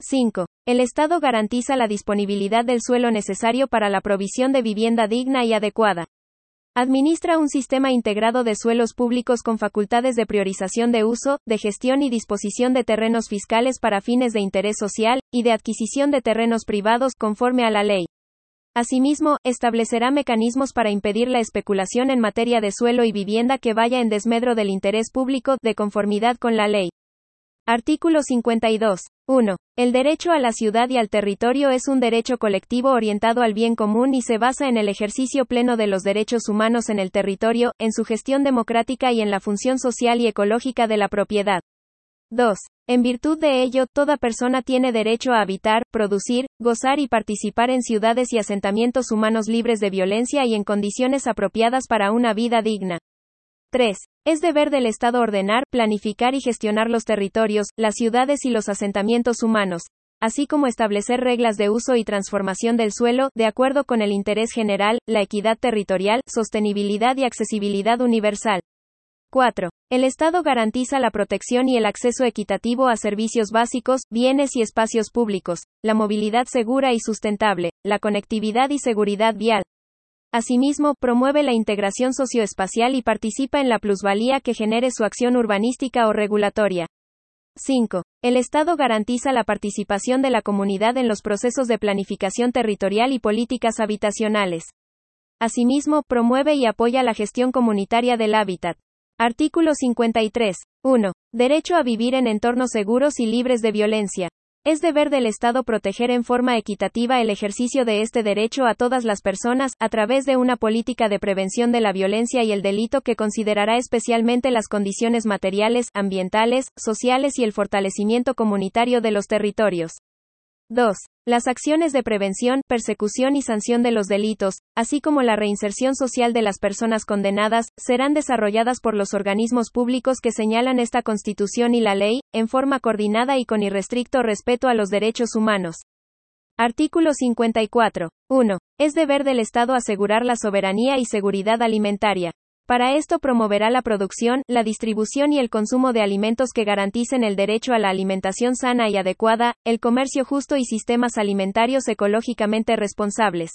5. El Estado garantiza la disponibilidad del suelo necesario para la provisión de vivienda digna y adecuada. Administra un sistema integrado de suelos públicos con facultades de priorización de uso, de gestión y disposición de terrenos fiscales para fines de interés social, y de adquisición de terrenos privados conforme a la ley. Asimismo, establecerá mecanismos para impedir la especulación en materia de suelo y vivienda que vaya en desmedro del interés público, de conformidad con la ley. Artículo 52. 1. El derecho a la ciudad y al territorio es un derecho colectivo orientado al bien común y se basa en el ejercicio pleno de los derechos humanos en el territorio, en su gestión democrática y en la función social y ecológica de la propiedad. 2. En virtud de ello, toda persona tiene derecho a habitar, producir, gozar y participar en ciudades y asentamientos humanos libres de violencia y en condiciones apropiadas para una vida digna. 3. Es deber del Estado ordenar, planificar y gestionar los territorios, las ciudades y los asentamientos humanos, así como establecer reglas de uso y transformación del suelo, de acuerdo con el interés general, la equidad territorial, sostenibilidad y accesibilidad universal. 4. El Estado garantiza la protección y el acceso equitativo a servicios básicos, bienes y espacios públicos, la movilidad segura y sustentable, la conectividad y seguridad vial, Asimismo, promueve la integración socioespacial y participa en la plusvalía que genere su acción urbanística o regulatoria. 5. El Estado garantiza la participación de la comunidad en los procesos de planificación territorial y políticas habitacionales. Asimismo, promueve y apoya la gestión comunitaria del hábitat. Artículo 53. 1. Derecho a vivir en entornos seguros y libres de violencia. Es deber del Estado proteger en forma equitativa el ejercicio de este derecho a todas las personas, a través de una política de prevención de la violencia y el delito que considerará especialmente las condiciones materiales, ambientales, sociales y el fortalecimiento comunitario de los territorios. 2. Las acciones de prevención, persecución y sanción de los delitos, así como la reinserción social de las personas condenadas, serán desarrolladas por los organismos públicos que señalan esta Constitución y la ley, en forma coordinada y con irrestricto respeto a los derechos humanos. Artículo 54. 1. Es deber del Estado asegurar la soberanía y seguridad alimentaria. Para esto promoverá la producción, la distribución y el consumo de alimentos que garanticen el derecho a la alimentación sana y adecuada, el comercio justo y sistemas alimentarios ecológicamente responsables.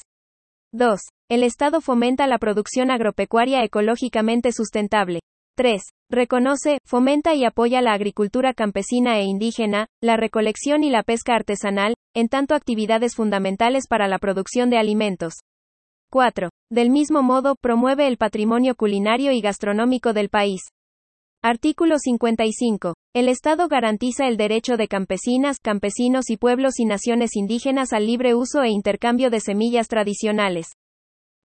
2. El Estado fomenta la producción agropecuaria ecológicamente sustentable. 3. Reconoce, fomenta y apoya la agricultura campesina e indígena, la recolección y la pesca artesanal, en tanto actividades fundamentales para la producción de alimentos. 4. Del mismo modo, promueve el patrimonio culinario y gastronómico del país. Artículo 55. El Estado garantiza el derecho de campesinas, campesinos y pueblos y naciones indígenas al libre uso e intercambio de semillas tradicionales.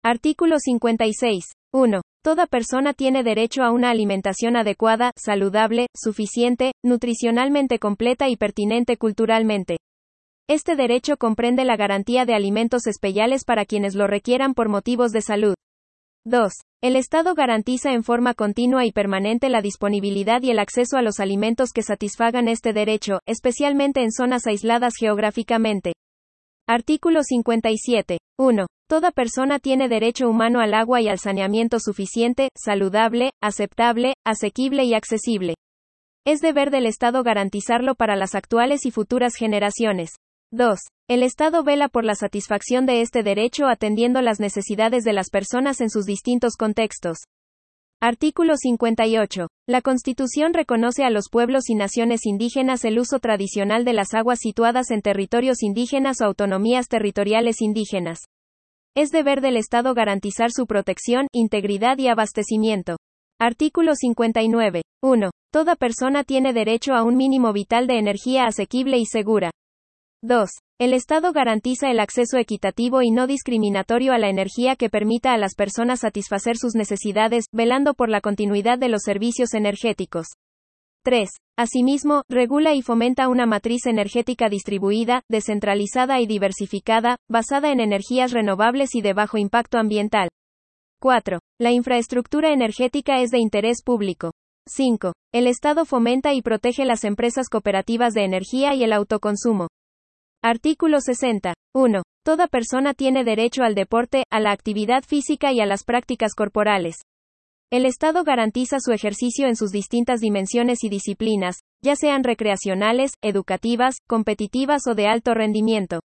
Artículo 56. 1. Toda persona tiene derecho a una alimentación adecuada, saludable, suficiente, nutricionalmente completa y pertinente culturalmente. Este derecho comprende la garantía de alimentos especiales para quienes lo requieran por motivos de salud. 2. El Estado garantiza en forma continua y permanente la disponibilidad y el acceso a los alimentos que satisfagan este derecho, especialmente en zonas aisladas geográficamente. Artículo 57. 1. Toda persona tiene derecho humano al agua y al saneamiento suficiente, saludable, aceptable, asequible y accesible. Es deber del Estado garantizarlo para las actuales y futuras generaciones. 2. El Estado vela por la satisfacción de este derecho atendiendo las necesidades de las personas en sus distintos contextos. Artículo 58. La Constitución reconoce a los pueblos y naciones indígenas el uso tradicional de las aguas situadas en territorios indígenas o autonomías territoriales indígenas. Es deber del Estado garantizar su protección, integridad y abastecimiento. Artículo 59. 1. Toda persona tiene derecho a un mínimo vital de energía asequible y segura. 2. El Estado garantiza el acceso equitativo y no discriminatorio a la energía que permita a las personas satisfacer sus necesidades, velando por la continuidad de los servicios energéticos. 3. Asimismo, regula y fomenta una matriz energética distribuida, descentralizada y diversificada, basada en energías renovables y de bajo impacto ambiental. 4. La infraestructura energética es de interés público. 5. El Estado fomenta y protege las empresas cooperativas de energía y el autoconsumo. Artículo 60. 1. Toda persona tiene derecho al deporte, a la actividad física y a las prácticas corporales. El Estado garantiza su ejercicio en sus distintas dimensiones y disciplinas, ya sean recreacionales, educativas, competitivas o de alto rendimiento.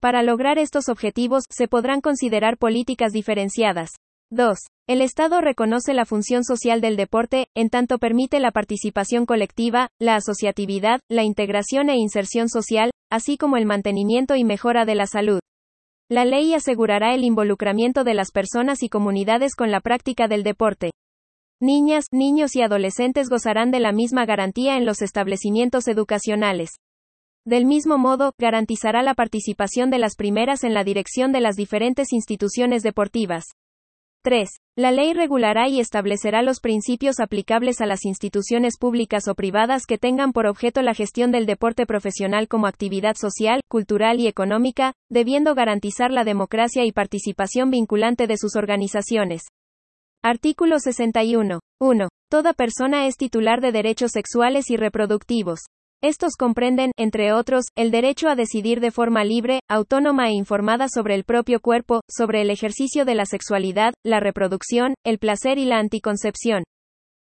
Para lograr estos objetivos, se podrán considerar políticas diferenciadas. 2. El Estado reconoce la función social del deporte, en tanto permite la participación colectiva, la asociatividad, la integración e inserción social, así como el mantenimiento y mejora de la salud. La ley asegurará el involucramiento de las personas y comunidades con la práctica del deporte. Niñas, niños y adolescentes gozarán de la misma garantía en los establecimientos educacionales. Del mismo modo, garantizará la participación de las primeras en la dirección de las diferentes instituciones deportivas. 3. La ley regulará y establecerá los principios aplicables a las instituciones públicas o privadas que tengan por objeto la gestión del deporte profesional como actividad social, cultural y económica, debiendo garantizar la democracia y participación vinculante de sus organizaciones. Artículo 61. 1. Toda persona es titular de derechos sexuales y reproductivos. Estos comprenden, entre otros, el derecho a decidir de forma libre, autónoma e informada sobre el propio cuerpo, sobre el ejercicio de la sexualidad, la reproducción, el placer y la anticoncepción.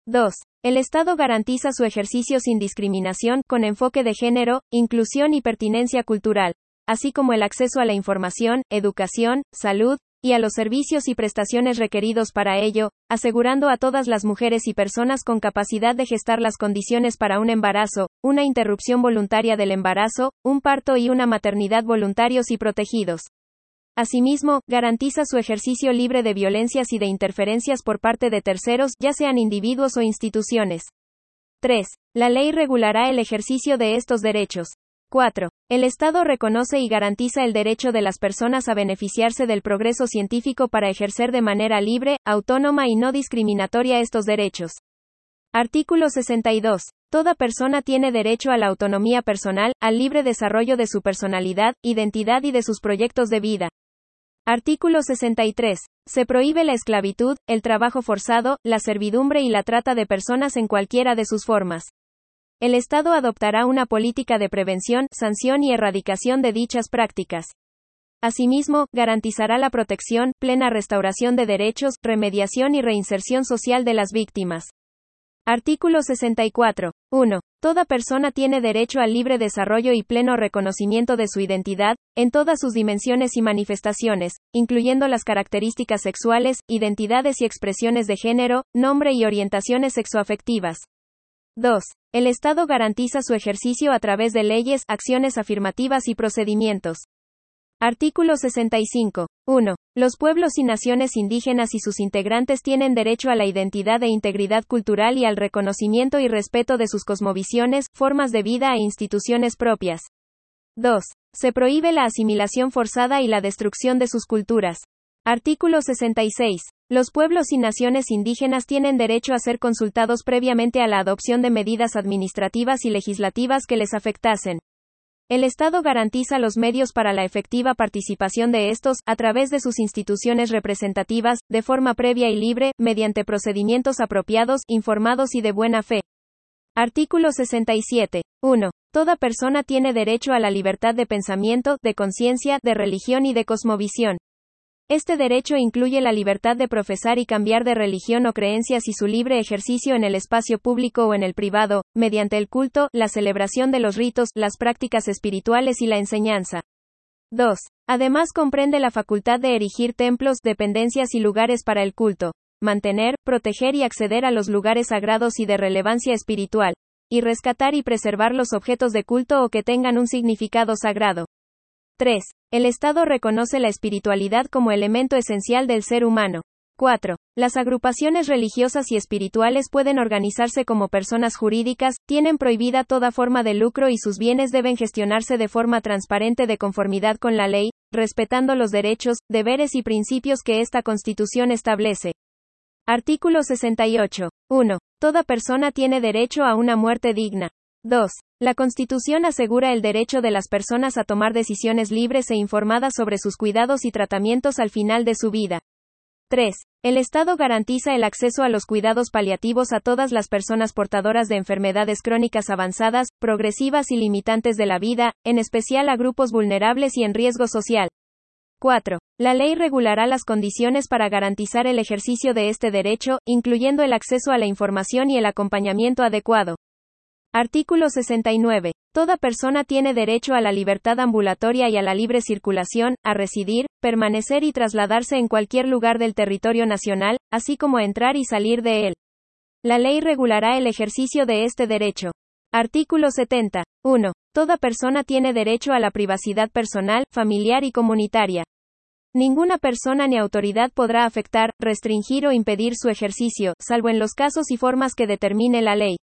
2. El Estado garantiza su ejercicio sin discriminación, con enfoque de género, inclusión y pertinencia cultural, así como el acceso a la información, educación, salud, y a los servicios y prestaciones requeridos para ello, asegurando a todas las mujeres y personas con capacidad de gestar las condiciones para un embarazo, una interrupción voluntaria del embarazo, un parto y una maternidad voluntarios y protegidos. Asimismo, garantiza su ejercicio libre de violencias y de interferencias por parte de terceros, ya sean individuos o instituciones. 3. La ley regulará el ejercicio de estos derechos. 4. El Estado reconoce y garantiza el derecho de las personas a beneficiarse del progreso científico para ejercer de manera libre, autónoma y no discriminatoria estos derechos. Artículo 62. Toda persona tiene derecho a la autonomía personal, al libre desarrollo de su personalidad, identidad y de sus proyectos de vida. Artículo 63. Se prohíbe la esclavitud, el trabajo forzado, la servidumbre y la trata de personas en cualquiera de sus formas. El Estado adoptará una política de prevención, sanción y erradicación de dichas prácticas. Asimismo, garantizará la protección, plena restauración de derechos, remediación y reinserción social de las víctimas. Artículo 64. 1. Toda persona tiene derecho al libre desarrollo y pleno reconocimiento de su identidad, en todas sus dimensiones y manifestaciones, incluyendo las características sexuales, identidades y expresiones de género, nombre y orientaciones sexoafectivas. 2. El Estado garantiza su ejercicio a través de leyes, acciones afirmativas y procedimientos. Artículo 65. 1. Los pueblos y naciones indígenas y sus integrantes tienen derecho a la identidad e integridad cultural y al reconocimiento y respeto de sus cosmovisiones, formas de vida e instituciones propias. 2. Se prohíbe la asimilación forzada y la destrucción de sus culturas. Artículo 66. Los pueblos y naciones indígenas tienen derecho a ser consultados previamente a la adopción de medidas administrativas y legislativas que les afectasen. El Estado garantiza los medios para la efectiva participación de estos, a través de sus instituciones representativas, de forma previa y libre, mediante procedimientos apropiados, informados y de buena fe. Artículo 67. 1. Toda persona tiene derecho a la libertad de pensamiento, de conciencia, de religión y de cosmovisión. Este derecho incluye la libertad de profesar y cambiar de religión o creencias y su libre ejercicio en el espacio público o en el privado, mediante el culto, la celebración de los ritos, las prácticas espirituales y la enseñanza. 2. Además comprende la facultad de erigir templos, dependencias y lugares para el culto, mantener, proteger y acceder a los lugares sagrados y de relevancia espiritual, y rescatar y preservar los objetos de culto o que tengan un significado sagrado. 3. El Estado reconoce la espiritualidad como elemento esencial del ser humano. 4. Las agrupaciones religiosas y espirituales pueden organizarse como personas jurídicas, tienen prohibida toda forma de lucro y sus bienes deben gestionarse de forma transparente de conformidad con la ley, respetando los derechos, deberes y principios que esta Constitución establece. Artículo 68. 1. Toda persona tiene derecho a una muerte digna. 2. La Constitución asegura el derecho de las personas a tomar decisiones libres e informadas sobre sus cuidados y tratamientos al final de su vida. 3. El Estado garantiza el acceso a los cuidados paliativos a todas las personas portadoras de enfermedades crónicas avanzadas, progresivas y limitantes de la vida, en especial a grupos vulnerables y en riesgo social. 4. La ley regulará las condiciones para garantizar el ejercicio de este derecho, incluyendo el acceso a la información y el acompañamiento adecuado. Artículo 69. Toda persona tiene derecho a la libertad ambulatoria y a la libre circulación, a residir, permanecer y trasladarse en cualquier lugar del territorio nacional, así como entrar y salir de él. La ley regulará el ejercicio de este derecho. Artículo 70. 1. Toda persona tiene derecho a la privacidad personal, familiar y comunitaria. Ninguna persona ni autoridad podrá afectar, restringir o impedir su ejercicio, salvo en los casos y formas que determine la ley.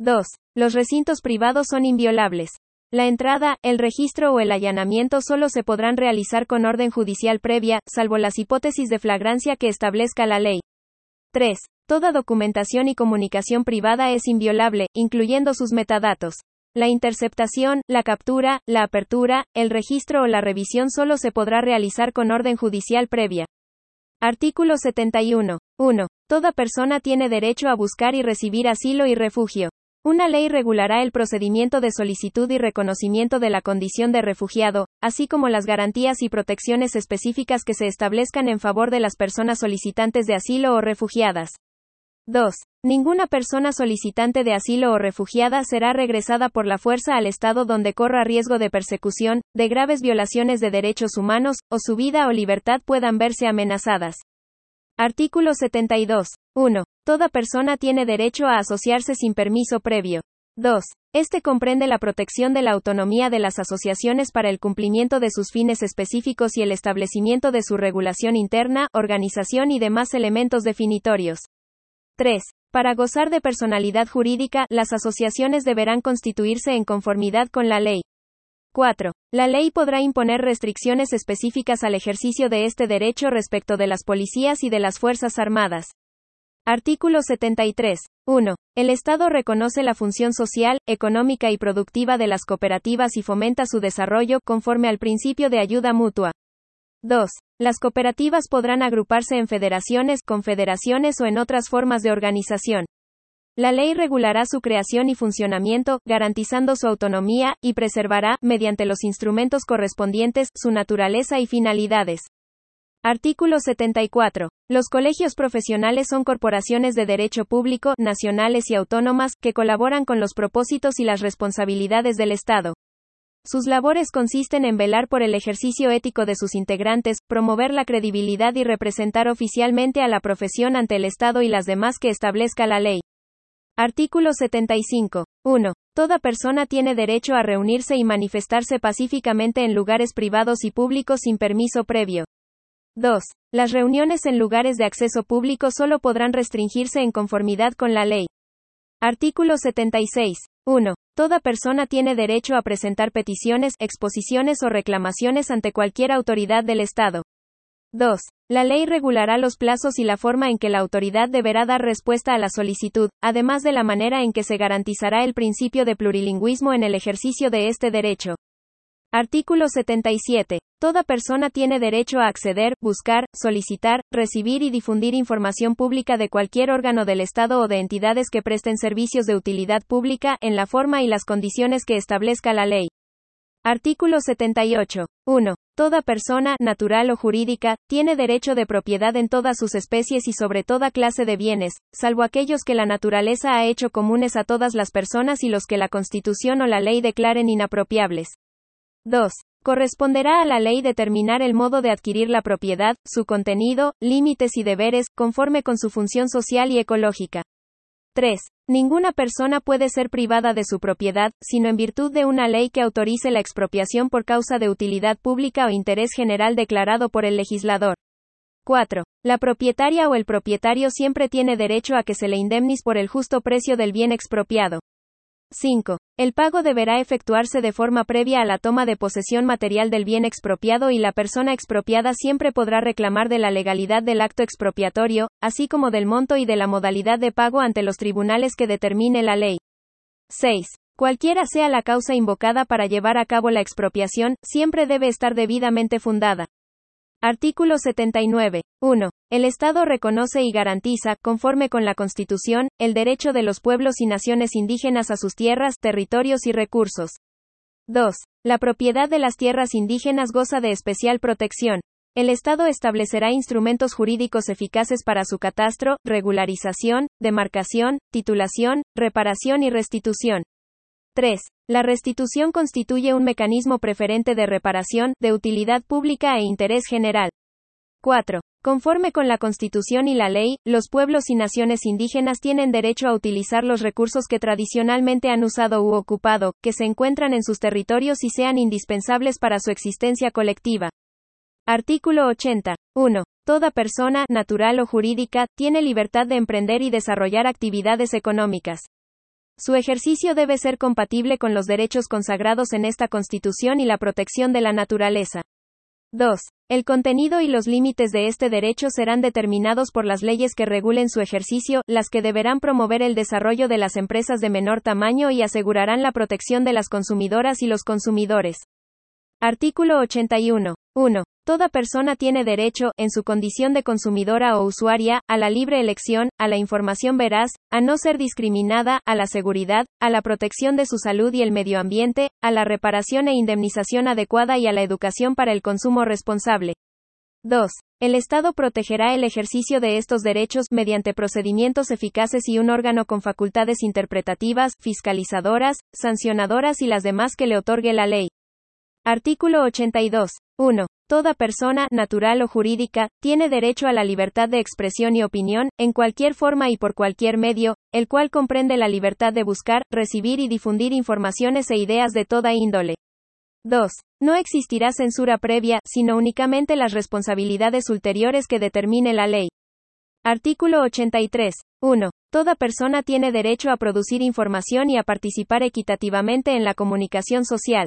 2. Los recintos privados son inviolables. La entrada, el registro o el allanamiento solo se podrán realizar con orden judicial previa, salvo las hipótesis de flagrancia que establezca la ley. 3. Toda documentación y comunicación privada es inviolable, incluyendo sus metadatos. La interceptación, la captura, la apertura, el registro o la revisión solo se podrá realizar con orden judicial previa. Artículo 71. 1. Toda persona tiene derecho a buscar y recibir asilo y refugio. Una ley regulará el procedimiento de solicitud y reconocimiento de la condición de refugiado, así como las garantías y protecciones específicas que se establezcan en favor de las personas solicitantes de asilo o refugiadas. 2. Ninguna persona solicitante de asilo o refugiada será regresada por la fuerza al Estado donde corra riesgo de persecución, de graves violaciones de derechos humanos, o su vida o libertad puedan verse amenazadas. Artículo 72. 1. Toda persona tiene derecho a asociarse sin permiso previo. 2. Este comprende la protección de la autonomía de las asociaciones para el cumplimiento de sus fines específicos y el establecimiento de su regulación interna, organización y demás elementos definitorios. 3. Para gozar de personalidad jurídica, las asociaciones deberán constituirse en conformidad con la ley. 4. La ley podrá imponer restricciones específicas al ejercicio de este derecho respecto de las policías y de las Fuerzas Armadas. Artículo 73. 1. El Estado reconoce la función social, económica y productiva de las cooperativas y fomenta su desarrollo conforme al principio de ayuda mutua. 2. Las cooperativas podrán agruparse en federaciones, confederaciones o en otras formas de organización. La ley regulará su creación y funcionamiento, garantizando su autonomía, y preservará, mediante los instrumentos correspondientes, su naturaleza y finalidades. Artículo 74. Los colegios profesionales son corporaciones de derecho público, nacionales y autónomas, que colaboran con los propósitos y las responsabilidades del Estado. Sus labores consisten en velar por el ejercicio ético de sus integrantes, promover la credibilidad y representar oficialmente a la profesión ante el Estado y las demás que establezca la ley. Artículo 75. 1. Toda persona tiene derecho a reunirse y manifestarse pacíficamente en lugares privados y públicos sin permiso previo. 2. Las reuniones en lugares de acceso público solo podrán restringirse en conformidad con la ley. Artículo 76. 1. Toda persona tiene derecho a presentar peticiones, exposiciones o reclamaciones ante cualquier autoridad del Estado. 2. La ley regulará los plazos y la forma en que la autoridad deberá dar respuesta a la solicitud, además de la manera en que se garantizará el principio de plurilingüismo en el ejercicio de este derecho. Artículo 77. Toda persona tiene derecho a acceder, buscar, solicitar, recibir y difundir información pública de cualquier órgano del Estado o de entidades que presten servicios de utilidad pública, en la forma y las condiciones que establezca la ley. Artículo 78. 1. Toda persona, natural o jurídica, tiene derecho de propiedad en todas sus especies y sobre toda clase de bienes, salvo aquellos que la naturaleza ha hecho comunes a todas las personas y los que la Constitución o la ley declaren inapropiables. 2. Corresponderá a la ley determinar el modo de adquirir la propiedad, su contenido, límites y deberes, conforme con su función social y ecológica. 3. Ninguna persona puede ser privada de su propiedad, sino en virtud de una ley que autorice la expropiación por causa de utilidad pública o interés general declarado por el legislador. 4. La propietaria o el propietario siempre tiene derecho a que se le indemnice por el justo precio del bien expropiado. 5. El pago deberá efectuarse de forma previa a la toma de posesión material del bien expropiado y la persona expropiada siempre podrá reclamar de la legalidad del acto expropiatorio, así como del monto y de la modalidad de pago ante los tribunales que determine la ley. 6. Cualquiera sea la causa invocada para llevar a cabo la expropiación, siempre debe estar debidamente fundada. Artículo 79. 1. El Estado reconoce y garantiza, conforme con la Constitución, el derecho de los pueblos y naciones indígenas a sus tierras, territorios y recursos. 2. La propiedad de las tierras indígenas goza de especial protección. El Estado establecerá instrumentos jurídicos eficaces para su catastro, regularización, demarcación, titulación, reparación y restitución. 3. La restitución constituye un mecanismo preferente de reparación, de utilidad pública e interés general. 4. Conforme con la Constitución y la ley, los pueblos y naciones indígenas tienen derecho a utilizar los recursos que tradicionalmente han usado u ocupado, que se encuentran en sus territorios y sean indispensables para su existencia colectiva. Artículo 80. 1. Toda persona, natural o jurídica, tiene libertad de emprender y desarrollar actividades económicas. Su ejercicio debe ser compatible con los derechos consagrados en esta Constitución y la protección de la naturaleza. 2. El contenido y los límites de este derecho serán determinados por las leyes que regulen su ejercicio, las que deberán promover el desarrollo de las empresas de menor tamaño y asegurarán la protección de las consumidoras y los consumidores. Artículo 81. 1. Toda persona tiene derecho, en su condición de consumidora o usuaria, a la libre elección, a la información veraz, a no ser discriminada, a la seguridad, a la protección de su salud y el medio ambiente, a la reparación e indemnización adecuada y a la educación para el consumo responsable. 2. El Estado protegerá el ejercicio de estos derechos mediante procedimientos eficaces y un órgano con facultades interpretativas, fiscalizadoras, sancionadoras y las demás que le otorgue la ley. Artículo 82. 1. Toda persona, natural o jurídica, tiene derecho a la libertad de expresión y opinión, en cualquier forma y por cualquier medio, el cual comprende la libertad de buscar, recibir y difundir informaciones e ideas de toda índole. 2. No existirá censura previa, sino únicamente las responsabilidades ulteriores que determine la ley. Artículo 83. 1. Toda persona tiene derecho a producir información y a participar equitativamente en la comunicación social.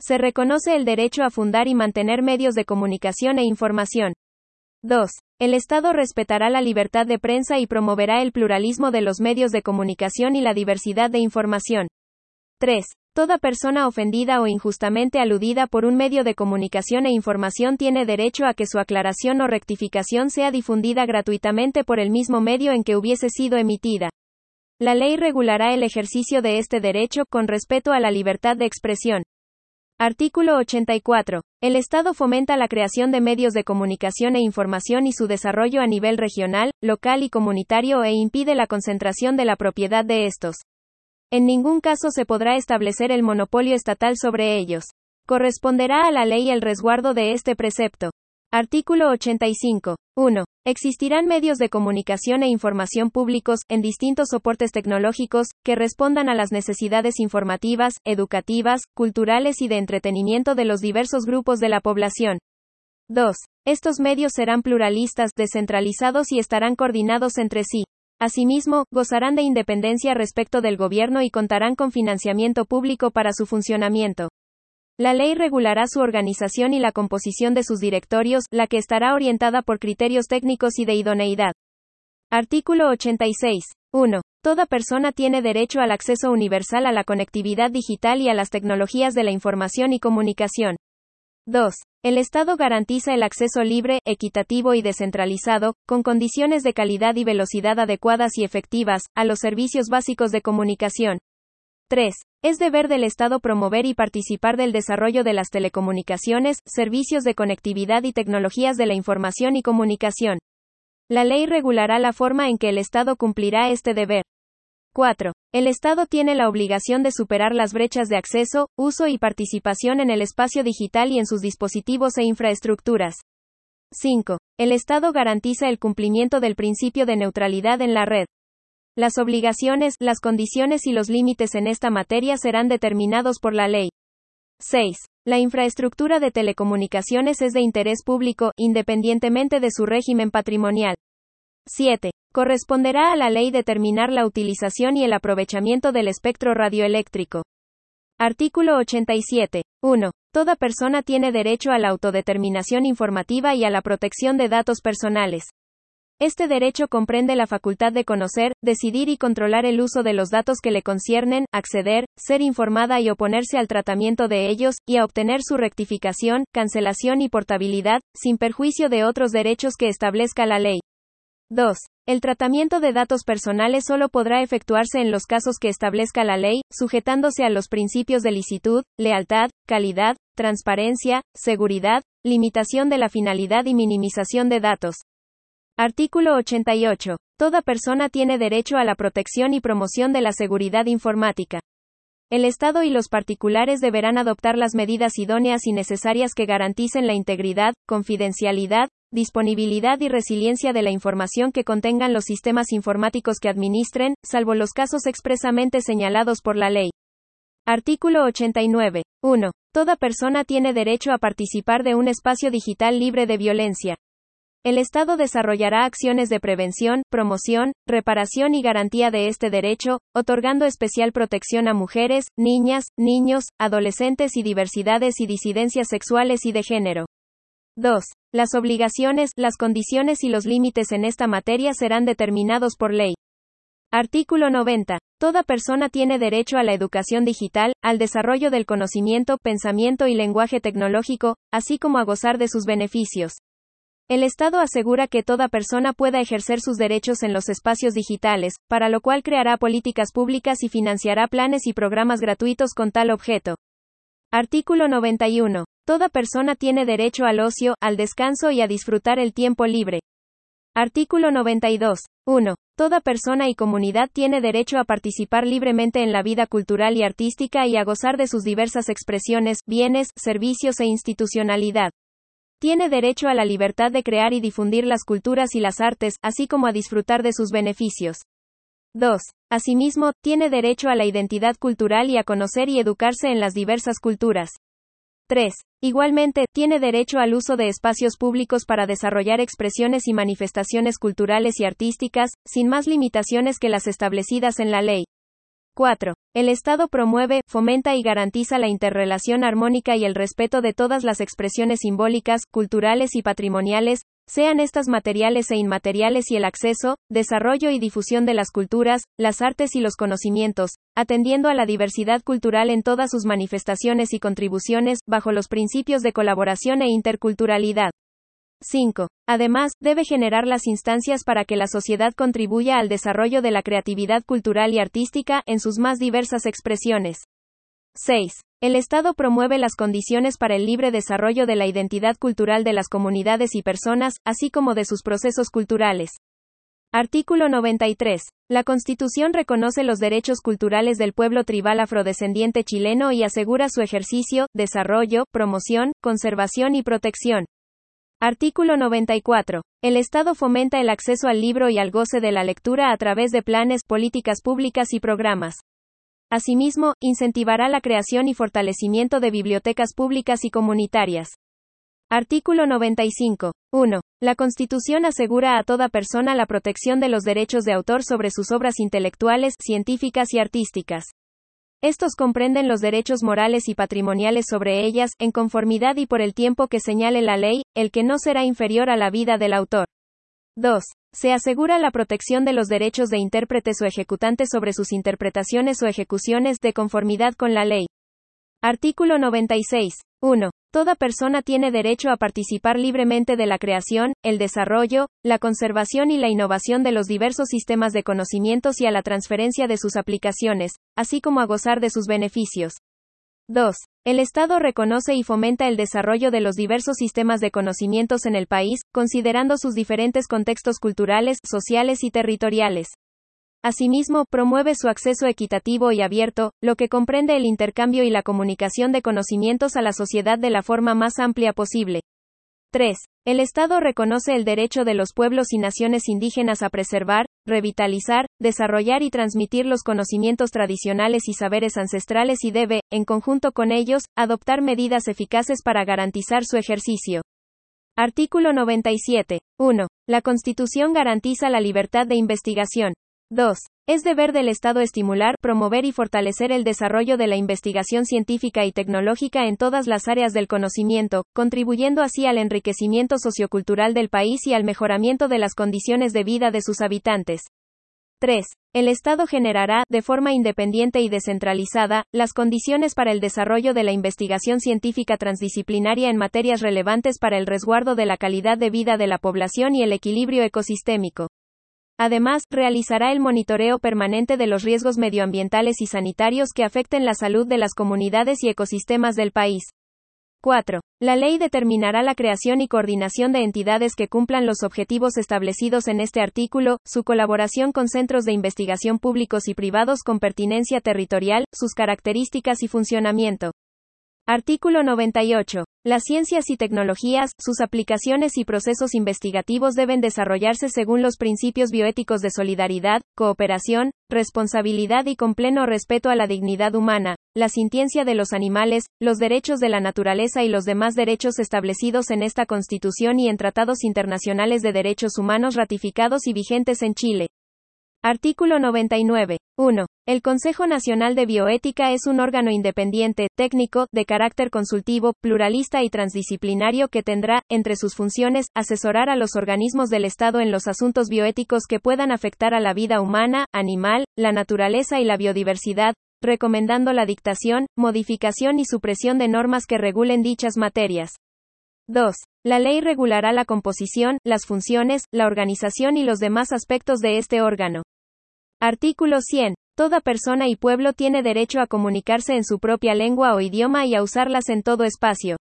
Se reconoce el derecho a fundar y mantener medios de comunicación e información. 2. El Estado respetará la libertad de prensa y promoverá el pluralismo de los medios de comunicación y la diversidad de información. 3. Toda persona ofendida o injustamente aludida por un medio de comunicación e información tiene derecho a que su aclaración o rectificación sea difundida gratuitamente por el mismo medio en que hubiese sido emitida. La ley regulará el ejercicio de este derecho con respeto a la libertad de expresión. Artículo 84. El Estado fomenta la creación de medios de comunicación e información y su desarrollo a nivel regional, local y comunitario e impide la concentración de la propiedad de estos. En ningún caso se podrá establecer el monopolio estatal sobre ellos. Corresponderá a la ley el resguardo de este precepto. Artículo 85. 1. Existirán medios de comunicación e información públicos, en distintos soportes tecnológicos, que respondan a las necesidades informativas, educativas, culturales y de entretenimiento de los diversos grupos de la población. 2. Estos medios serán pluralistas, descentralizados y estarán coordinados entre sí. Asimismo, gozarán de independencia respecto del gobierno y contarán con financiamiento público para su funcionamiento. La ley regulará su organización y la composición de sus directorios, la que estará orientada por criterios técnicos y de idoneidad. Artículo 86. 1. Toda persona tiene derecho al acceso universal a la conectividad digital y a las tecnologías de la información y comunicación. 2. El Estado garantiza el acceso libre, equitativo y descentralizado, con condiciones de calidad y velocidad adecuadas y efectivas, a los servicios básicos de comunicación. 3. Es deber del Estado promover y participar del desarrollo de las telecomunicaciones, servicios de conectividad y tecnologías de la información y comunicación. La ley regulará la forma en que el Estado cumplirá este deber. 4. El Estado tiene la obligación de superar las brechas de acceso, uso y participación en el espacio digital y en sus dispositivos e infraestructuras. 5. El Estado garantiza el cumplimiento del principio de neutralidad en la red. Las obligaciones, las condiciones y los límites en esta materia serán determinados por la ley. 6. La infraestructura de telecomunicaciones es de interés público, independientemente de su régimen patrimonial. 7. Corresponderá a la ley determinar la utilización y el aprovechamiento del espectro radioeléctrico. Artículo 87. 1. Toda persona tiene derecho a la autodeterminación informativa y a la protección de datos personales. Este derecho comprende la facultad de conocer, decidir y controlar el uso de los datos que le conciernen, acceder, ser informada y oponerse al tratamiento de ellos, y a obtener su rectificación, cancelación y portabilidad, sin perjuicio de otros derechos que establezca la ley. 2. El tratamiento de datos personales solo podrá efectuarse en los casos que establezca la ley, sujetándose a los principios de licitud, lealtad, calidad, transparencia, seguridad, limitación de la finalidad y minimización de datos. Artículo 88. Toda persona tiene derecho a la protección y promoción de la seguridad informática. El Estado y los particulares deberán adoptar las medidas idóneas y necesarias que garanticen la integridad, confidencialidad, disponibilidad y resiliencia de la información que contengan los sistemas informáticos que administren, salvo los casos expresamente señalados por la ley. Artículo 89. 1. Toda persona tiene derecho a participar de un espacio digital libre de violencia. El Estado desarrollará acciones de prevención, promoción, reparación y garantía de este derecho, otorgando especial protección a mujeres, niñas, niños, adolescentes y diversidades y disidencias sexuales y de género. 2. Las obligaciones, las condiciones y los límites en esta materia serán determinados por ley. Artículo 90. Toda persona tiene derecho a la educación digital, al desarrollo del conocimiento, pensamiento y lenguaje tecnológico, así como a gozar de sus beneficios. El Estado asegura que toda persona pueda ejercer sus derechos en los espacios digitales, para lo cual creará políticas públicas y financiará planes y programas gratuitos con tal objeto. Artículo 91. Toda persona tiene derecho al ocio, al descanso y a disfrutar el tiempo libre. Artículo 92. 1. Toda persona y comunidad tiene derecho a participar libremente en la vida cultural y artística y a gozar de sus diversas expresiones, bienes, servicios e institucionalidad. Tiene derecho a la libertad de crear y difundir las culturas y las artes, así como a disfrutar de sus beneficios. 2. Asimismo, tiene derecho a la identidad cultural y a conocer y educarse en las diversas culturas. 3. Igualmente, tiene derecho al uso de espacios públicos para desarrollar expresiones y manifestaciones culturales y artísticas, sin más limitaciones que las establecidas en la ley. 4. El Estado promueve, fomenta y garantiza la interrelación armónica y el respeto de todas las expresiones simbólicas, culturales y patrimoniales, sean estas materiales e inmateriales y el acceso, desarrollo y difusión de las culturas, las artes y los conocimientos, atendiendo a la diversidad cultural en todas sus manifestaciones y contribuciones, bajo los principios de colaboración e interculturalidad. 5. Además, debe generar las instancias para que la sociedad contribuya al desarrollo de la creatividad cultural y artística en sus más diversas expresiones. 6. El Estado promueve las condiciones para el libre desarrollo de la identidad cultural de las comunidades y personas, así como de sus procesos culturales. Artículo 93. La Constitución reconoce los derechos culturales del pueblo tribal afrodescendiente chileno y asegura su ejercicio, desarrollo, promoción, conservación y protección. Artículo 94. El Estado fomenta el acceso al libro y al goce de la lectura a través de planes, políticas públicas y programas. Asimismo, incentivará la creación y fortalecimiento de bibliotecas públicas y comunitarias. Artículo 95. 1. La Constitución asegura a toda persona la protección de los derechos de autor sobre sus obras intelectuales, científicas y artísticas. Estos comprenden los derechos morales y patrimoniales sobre ellas, en conformidad y por el tiempo que señale la ley, el que no será inferior a la vida del autor. 2. Se asegura la protección de los derechos de intérpretes o ejecutantes sobre sus interpretaciones o ejecuciones de conformidad con la ley. Artículo 96. 1. Toda persona tiene derecho a participar libremente de la creación, el desarrollo, la conservación y la innovación de los diversos sistemas de conocimientos y a la transferencia de sus aplicaciones, así como a gozar de sus beneficios. 2. El Estado reconoce y fomenta el desarrollo de los diversos sistemas de conocimientos en el país, considerando sus diferentes contextos culturales, sociales y territoriales. Asimismo, promueve su acceso equitativo y abierto, lo que comprende el intercambio y la comunicación de conocimientos a la sociedad de la forma más amplia posible. 3. El Estado reconoce el derecho de los pueblos y naciones indígenas a preservar, revitalizar, desarrollar y transmitir los conocimientos tradicionales y saberes ancestrales y debe, en conjunto con ellos, adoptar medidas eficaces para garantizar su ejercicio. Artículo 97. 1. La Constitución garantiza la libertad de investigación. 2. Es deber del Estado estimular, promover y fortalecer el desarrollo de la investigación científica y tecnológica en todas las áreas del conocimiento, contribuyendo así al enriquecimiento sociocultural del país y al mejoramiento de las condiciones de vida de sus habitantes. 3. El Estado generará, de forma independiente y descentralizada, las condiciones para el desarrollo de la investigación científica transdisciplinaria en materias relevantes para el resguardo de la calidad de vida de la población y el equilibrio ecosistémico. Además, realizará el monitoreo permanente de los riesgos medioambientales y sanitarios que afecten la salud de las comunidades y ecosistemas del país. 4. La ley determinará la creación y coordinación de entidades que cumplan los objetivos establecidos en este artículo, su colaboración con centros de investigación públicos y privados con pertinencia territorial, sus características y funcionamiento. Artículo 98. Las ciencias y tecnologías, sus aplicaciones y procesos investigativos deben desarrollarse según los principios bioéticos de solidaridad, cooperación, responsabilidad y con pleno respeto a la dignidad humana, la sintiencia de los animales, los derechos de la naturaleza y los demás derechos establecidos en esta Constitución y en tratados internacionales de derechos humanos ratificados y vigentes en Chile. Artículo 99. 1. El Consejo Nacional de Bioética es un órgano independiente, técnico, de carácter consultivo, pluralista y transdisciplinario que tendrá, entre sus funciones, asesorar a los organismos del Estado en los asuntos bioéticos que puedan afectar a la vida humana, animal, la naturaleza y la biodiversidad, recomendando la dictación, modificación y supresión de normas que regulen dichas materias. 2. La ley regulará la composición, las funciones, la organización y los demás aspectos de este órgano. Artículo 100. Toda persona y pueblo tiene derecho a comunicarse en su propia lengua o idioma y a usarlas en todo espacio.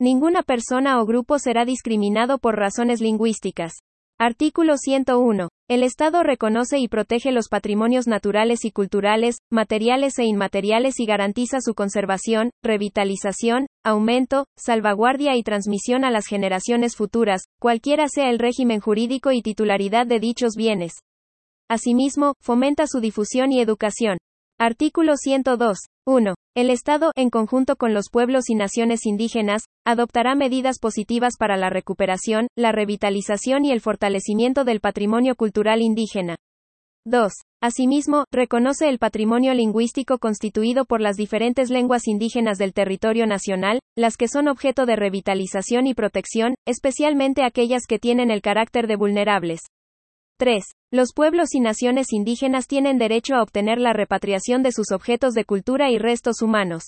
Ninguna persona o grupo será discriminado por razones lingüísticas. Artículo 101. El Estado reconoce y protege los patrimonios naturales y culturales, materiales e inmateriales y garantiza su conservación, revitalización, aumento, salvaguardia y transmisión a las generaciones futuras, cualquiera sea el régimen jurídico y titularidad de dichos bienes. Asimismo, fomenta su difusión y educación. Artículo 102. 1. El Estado, en conjunto con los pueblos y naciones indígenas, adoptará medidas positivas para la recuperación, la revitalización y el fortalecimiento del patrimonio cultural indígena. 2. Asimismo, reconoce el patrimonio lingüístico constituido por las diferentes lenguas indígenas del territorio nacional, las que son objeto de revitalización y protección, especialmente aquellas que tienen el carácter de vulnerables. 3. Los pueblos y naciones indígenas tienen derecho a obtener la repatriación de sus objetos de cultura y restos humanos.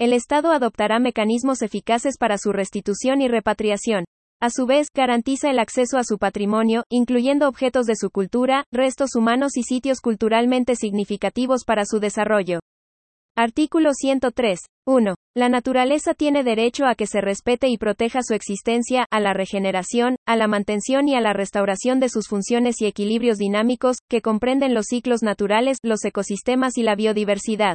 El Estado adoptará mecanismos eficaces para su restitución y repatriación. A su vez, garantiza el acceso a su patrimonio, incluyendo objetos de su cultura, restos humanos y sitios culturalmente significativos para su desarrollo. Artículo 103. 1. La naturaleza tiene derecho a que se respete y proteja su existencia, a la regeneración, a la mantención y a la restauración de sus funciones y equilibrios dinámicos, que comprenden los ciclos naturales, los ecosistemas y la biodiversidad.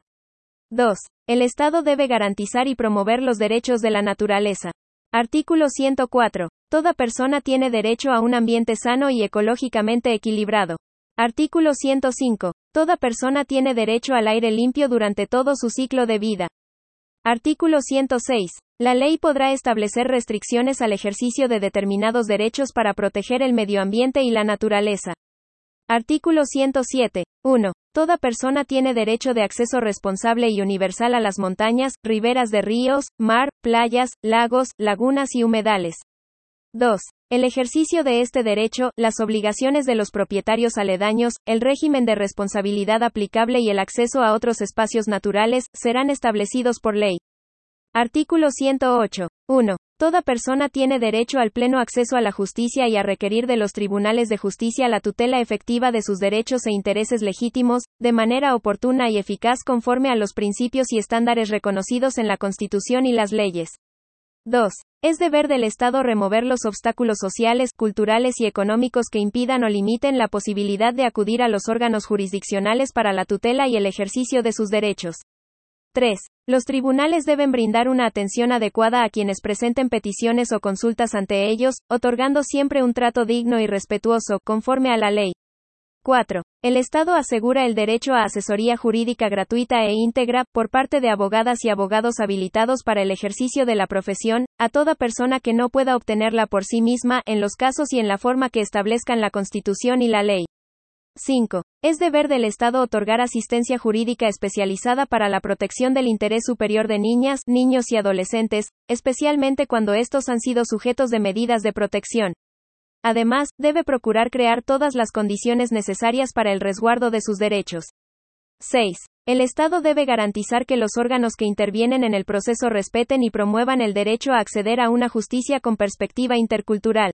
2. El Estado debe garantizar y promover los derechos de la naturaleza. Artículo 104. Toda persona tiene derecho a un ambiente sano y ecológicamente equilibrado. Artículo 105. Toda persona tiene derecho al aire limpio durante todo su ciclo de vida. Artículo 106. La ley podrá establecer restricciones al ejercicio de determinados derechos para proteger el medio ambiente y la naturaleza. Artículo 107. 1. Toda persona tiene derecho de acceso responsable y universal a las montañas, riberas de ríos, mar, playas, lagos, lagunas y humedales. 2. El ejercicio de este derecho, las obligaciones de los propietarios aledaños, el régimen de responsabilidad aplicable y el acceso a otros espacios naturales, serán establecidos por ley. Artículo 108. 1. Toda persona tiene derecho al pleno acceso a la justicia y a requerir de los tribunales de justicia la tutela efectiva de sus derechos e intereses legítimos, de manera oportuna y eficaz conforme a los principios y estándares reconocidos en la Constitución y las leyes. 2. Es deber del Estado remover los obstáculos sociales, culturales y económicos que impidan o limiten la posibilidad de acudir a los órganos jurisdiccionales para la tutela y el ejercicio de sus derechos. 3. Los tribunales deben brindar una atención adecuada a quienes presenten peticiones o consultas ante ellos, otorgando siempre un trato digno y respetuoso, conforme a la ley. 4. El Estado asegura el derecho a asesoría jurídica gratuita e íntegra, por parte de abogadas y abogados habilitados para el ejercicio de la profesión, a toda persona que no pueda obtenerla por sí misma, en los casos y en la forma que establezcan la Constitución y la ley. 5. Es deber del Estado otorgar asistencia jurídica especializada para la protección del interés superior de niñas, niños y adolescentes, especialmente cuando estos han sido sujetos de medidas de protección. Además, debe procurar crear todas las condiciones necesarias para el resguardo de sus derechos. 6. El Estado debe garantizar que los órganos que intervienen en el proceso respeten y promuevan el derecho a acceder a una justicia con perspectiva intercultural.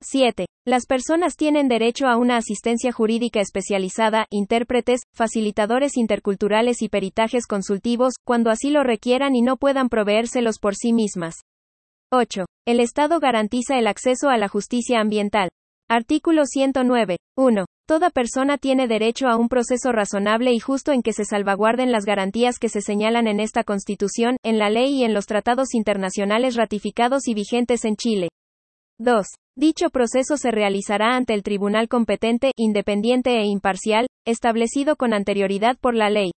7. Las personas tienen derecho a una asistencia jurídica especializada, intérpretes, facilitadores interculturales y peritajes consultivos, cuando así lo requieran y no puedan proveérselos por sí mismas. 8. El Estado garantiza el acceso a la justicia ambiental. Artículo 109. 1. Toda persona tiene derecho a un proceso razonable y justo en que se salvaguarden las garantías que se señalan en esta Constitución, en la ley y en los tratados internacionales ratificados y vigentes en Chile. 2. Dicho proceso se realizará ante el tribunal competente, independiente e imparcial, establecido con anterioridad por la ley.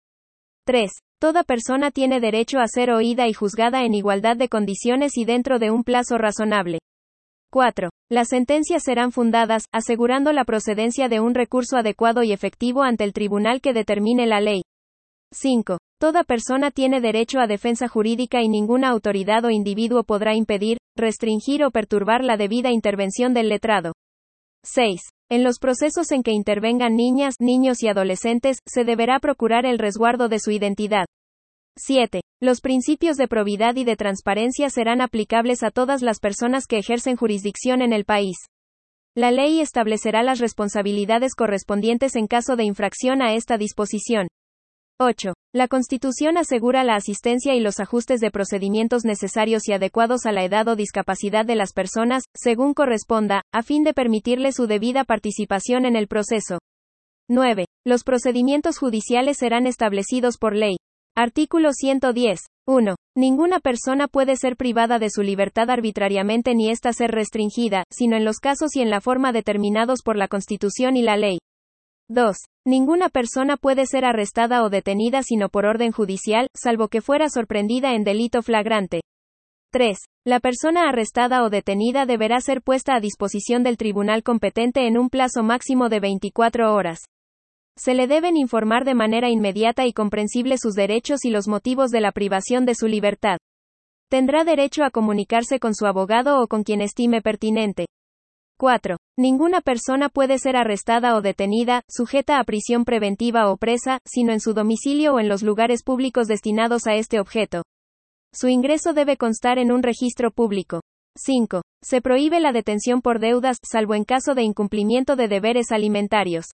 3. Toda persona tiene derecho a ser oída y juzgada en igualdad de condiciones y dentro de un plazo razonable. 4. Las sentencias serán fundadas, asegurando la procedencia de un recurso adecuado y efectivo ante el tribunal que determine la ley. 5. Toda persona tiene derecho a defensa jurídica y ninguna autoridad o individuo podrá impedir, restringir o perturbar la debida intervención del letrado. 6. En los procesos en que intervengan niñas, niños y adolescentes, se deberá procurar el resguardo de su identidad. 7. Los principios de probidad y de transparencia serán aplicables a todas las personas que ejercen jurisdicción en el país. La ley establecerá las responsabilidades correspondientes en caso de infracción a esta disposición. 8. La Constitución asegura la asistencia y los ajustes de procedimientos necesarios y adecuados a la edad o discapacidad de las personas, según corresponda, a fin de permitirle su debida participación en el proceso. 9. Los procedimientos judiciales serán establecidos por ley. Artículo 110. 1. Ninguna persona puede ser privada de su libertad arbitrariamente ni ésta ser restringida, sino en los casos y en la forma determinados por la Constitución y la ley. 2. Ninguna persona puede ser arrestada o detenida sino por orden judicial, salvo que fuera sorprendida en delito flagrante. 3. La persona arrestada o detenida deberá ser puesta a disposición del tribunal competente en un plazo máximo de 24 horas. Se le deben informar de manera inmediata y comprensible sus derechos y los motivos de la privación de su libertad. Tendrá derecho a comunicarse con su abogado o con quien estime pertinente. 4. Ninguna persona puede ser arrestada o detenida, sujeta a prisión preventiva o presa, sino en su domicilio o en los lugares públicos destinados a este objeto. Su ingreso debe constar en un registro público. 5. Se prohíbe la detención por deudas, salvo en caso de incumplimiento de deberes alimentarios.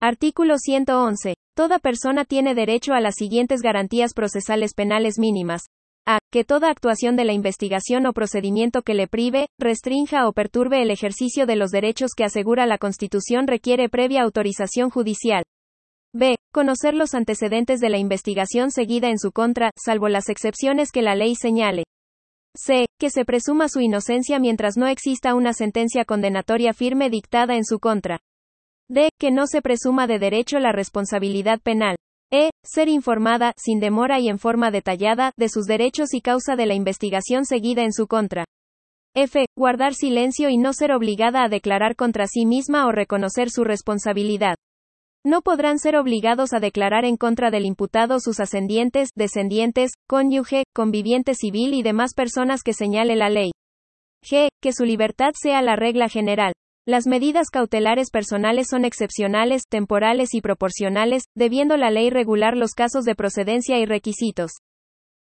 Artículo 111. Toda persona tiene derecho a las siguientes garantías procesales penales mínimas. A. Que toda actuación de la investigación o procedimiento que le prive, restrinja o perturbe el ejercicio de los derechos que asegura la Constitución requiere previa autorización judicial. B. Conocer los antecedentes de la investigación seguida en su contra, salvo las excepciones que la ley señale. C. Que se presuma su inocencia mientras no exista una sentencia condenatoria firme dictada en su contra. D. Que no se presuma de derecho la responsabilidad penal. E. Ser informada, sin demora y en forma detallada, de sus derechos y causa de la investigación seguida en su contra. F. Guardar silencio y no ser obligada a declarar contra sí misma o reconocer su responsabilidad. No podrán ser obligados a declarar en contra del imputado sus ascendientes, descendientes, cónyuge, conviviente civil y demás personas que señale la ley. G. Que su libertad sea la regla general. Las medidas cautelares personales son excepcionales, temporales y proporcionales, debiendo la ley regular los casos de procedencia y requisitos.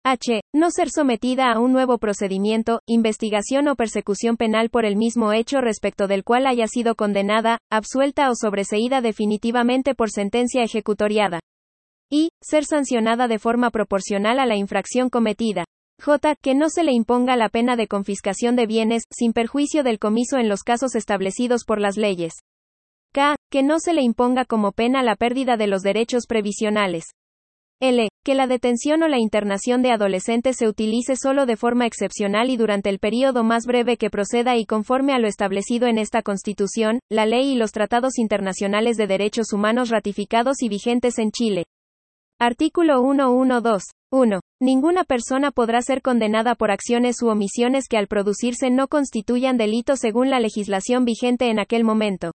H. No ser sometida a un nuevo procedimiento, investigación o persecución penal por el mismo hecho respecto del cual haya sido condenada, absuelta o sobreseída definitivamente por sentencia ejecutoriada. Y. Ser sancionada de forma proporcional a la infracción cometida. J. Que no se le imponga la pena de confiscación de bienes, sin perjuicio del comiso en los casos establecidos por las leyes. K. Que no se le imponga como pena la pérdida de los derechos previsionales. L. Que la detención o la internación de adolescentes se utilice solo de forma excepcional y durante el período más breve que proceda y conforme a lo establecido en esta Constitución, la ley y los tratados internacionales de derechos humanos ratificados y vigentes en Chile. Artículo 112. 1. Ninguna persona podrá ser condenada por acciones u omisiones que al producirse no constituyan delito según la legislación vigente en aquel momento.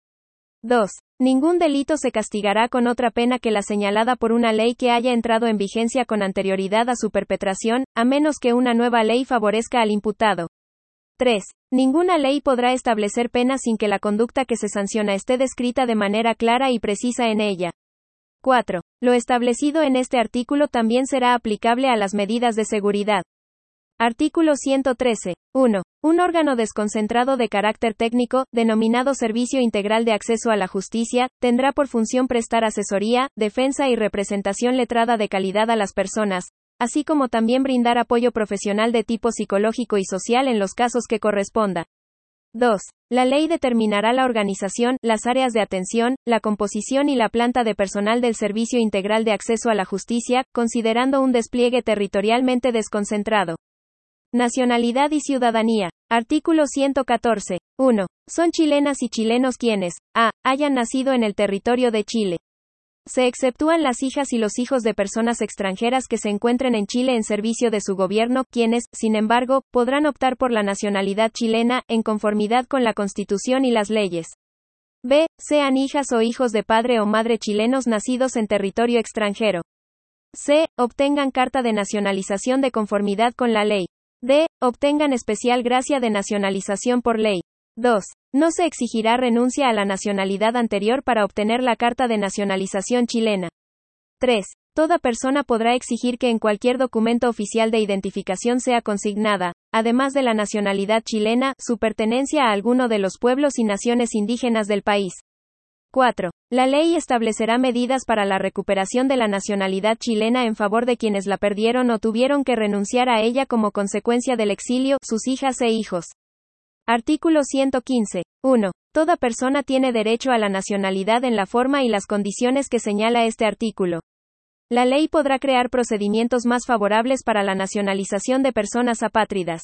2. Ningún delito se castigará con otra pena que la señalada por una ley que haya entrado en vigencia con anterioridad a su perpetración, a menos que una nueva ley favorezca al imputado. 3. Ninguna ley podrá establecer pena sin que la conducta que se sanciona esté descrita de manera clara y precisa en ella. 4. Lo establecido en este artículo también será aplicable a las medidas de seguridad. Artículo 113. 1. Un órgano desconcentrado de carácter técnico, denominado Servicio Integral de Acceso a la Justicia, tendrá por función prestar asesoría, defensa y representación letrada de calidad a las personas, así como también brindar apoyo profesional de tipo psicológico y social en los casos que corresponda. 2. La ley determinará la organización, las áreas de atención, la composición y la planta de personal del Servicio Integral de Acceso a la Justicia, considerando un despliegue territorialmente desconcentrado. Nacionalidad y ciudadanía. Artículo 114. 1. Son chilenas y chilenos quienes, a. hayan nacido en el territorio de Chile. Se exceptúan las hijas y los hijos de personas extranjeras que se encuentren en Chile en servicio de su gobierno, quienes, sin embargo, podrán optar por la nacionalidad chilena, en conformidad con la Constitución y las leyes. B. Sean hijas o hijos de padre o madre chilenos nacidos en territorio extranjero. C. Obtengan carta de nacionalización de conformidad con la ley. D. Obtengan especial gracia de nacionalización por ley. 2. No se exigirá renuncia a la nacionalidad anterior para obtener la carta de nacionalización chilena. 3. Toda persona podrá exigir que en cualquier documento oficial de identificación sea consignada, además de la nacionalidad chilena, su pertenencia a alguno de los pueblos y naciones indígenas del país. 4. La ley establecerá medidas para la recuperación de la nacionalidad chilena en favor de quienes la perdieron o tuvieron que renunciar a ella como consecuencia del exilio, sus hijas e hijos. Artículo 115. 1. Toda persona tiene derecho a la nacionalidad en la forma y las condiciones que señala este artículo. La ley podrá crear procedimientos más favorables para la nacionalización de personas apátridas.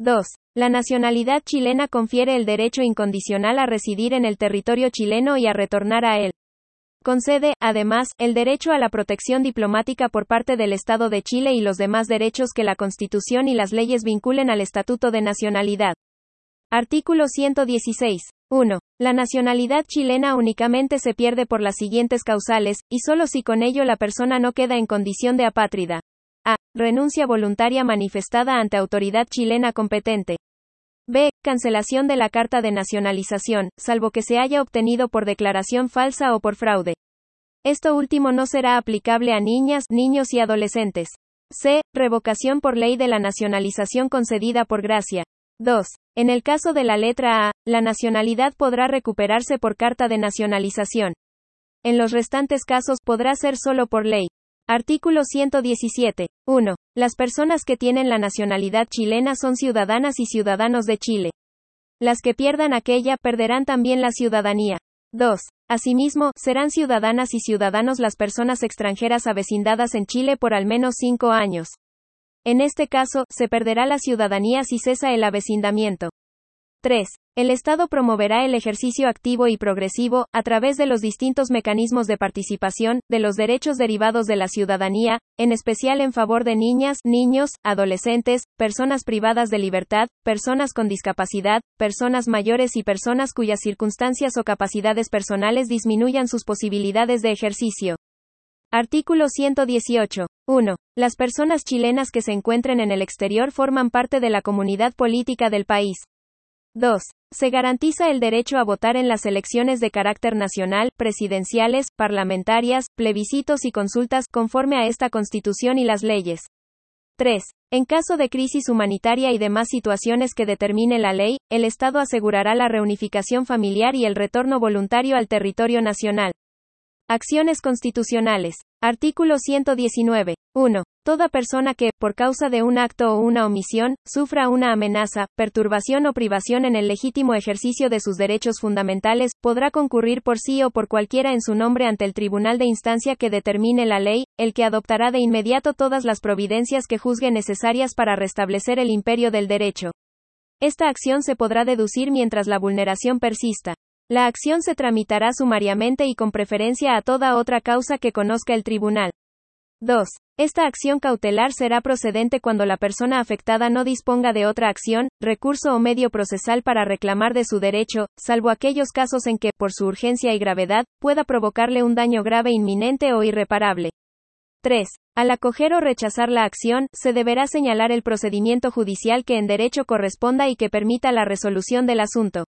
2. La nacionalidad chilena confiere el derecho incondicional a residir en el territorio chileno y a retornar a él. Concede, además, el derecho a la protección diplomática por parte del Estado de Chile y los demás derechos que la Constitución y las leyes vinculen al Estatuto de Nacionalidad. Artículo 116. 1. La nacionalidad chilena únicamente se pierde por las siguientes causales, y solo si con ello la persona no queda en condición de apátrida. A. Renuncia voluntaria manifestada ante autoridad chilena competente. B. Cancelación de la carta de nacionalización, salvo que se haya obtenido por declaración falsa o por fraude. Esto último no será aplicable a niñas, niños y adolescentes. C. Revocación por ley de la nacionalización concedida por gracia. 2. En el caso de la letra A, la nacionalidad podrá recuperarse por carta de nacionalización. En los restantes casos podrá ser solo por ley. Artículo 117. 1. Las personas que tienen la nacionalidad chilena son ciudadanas y ciudadanos de Chile. Las que pierdan aquella perderán también la ciudadanía. 2. Asimismo, serán ciudadanas y ciudadanos las personas extranjeras avecindadas en Chile por al menos cinco años. En este caso, se perderá la ciudadanía si cesa el avecindamiento. 3. El Estado promoverá el ejercicio activo y progresivo, a través de los distintos mecanismos de participación, de los derechos derivados de la ciudadanía, en especial en favor de niñas, niños, adolescentes, personas privadas de libertad, personas con discapacidad, personas mayores y personas cuyas circunstancias o capacidades personales disminuyan sus posibilidades de ejercicio. Artículo 118. 1. Las personas chilenas que se encuentren en el exterior forman parte de la comunidad política del país. 2. Se garantiza el derecho a votar en las elecciones de carácter nacional, presidenciales, parlamentarias, plebiscitos y consultas, conforme a esta Constitución y las leyes. 3. En caso de crisis humanitaria y demás situaciones que determine la ley, el Estado asegurará la reunificación familiar y el retorno voluntario al territorio nacional. Acciones constitucionales. Artículo 119. 1. Toda persona que, por causa de un acto o una omisión, sufra una amenaza, perturbación o privación en el legítimo ejercicio de sus derechos fundamentales, podrá concurrir por sí o por cualquiera en su nombre ante el tribunal de instancia que determine la ley, el que adoptará de inmediato todas las providencias que juzgue necesarias para restablecer el imperio del derecho. Esta acción se podrá deducir mientras la vulneración persista. La acción se tramitará sumariamente y con preferencia a toda otra causa que conozca el tribunal. 2. Esta acción cautelar será procedente cuando la persona afectada no disponga de otra acción, recurso o medio procesal para reclamar de su derecho, salvo aquellos casos en que, por su urgencia y gravedad, pueda provocarle un daño grave inminente o irreparable. 3. Al acoger o rechazar la acción, se deberá señalar el procedimiento judicial que en derecho corresponda y que permita la resolución del asunto.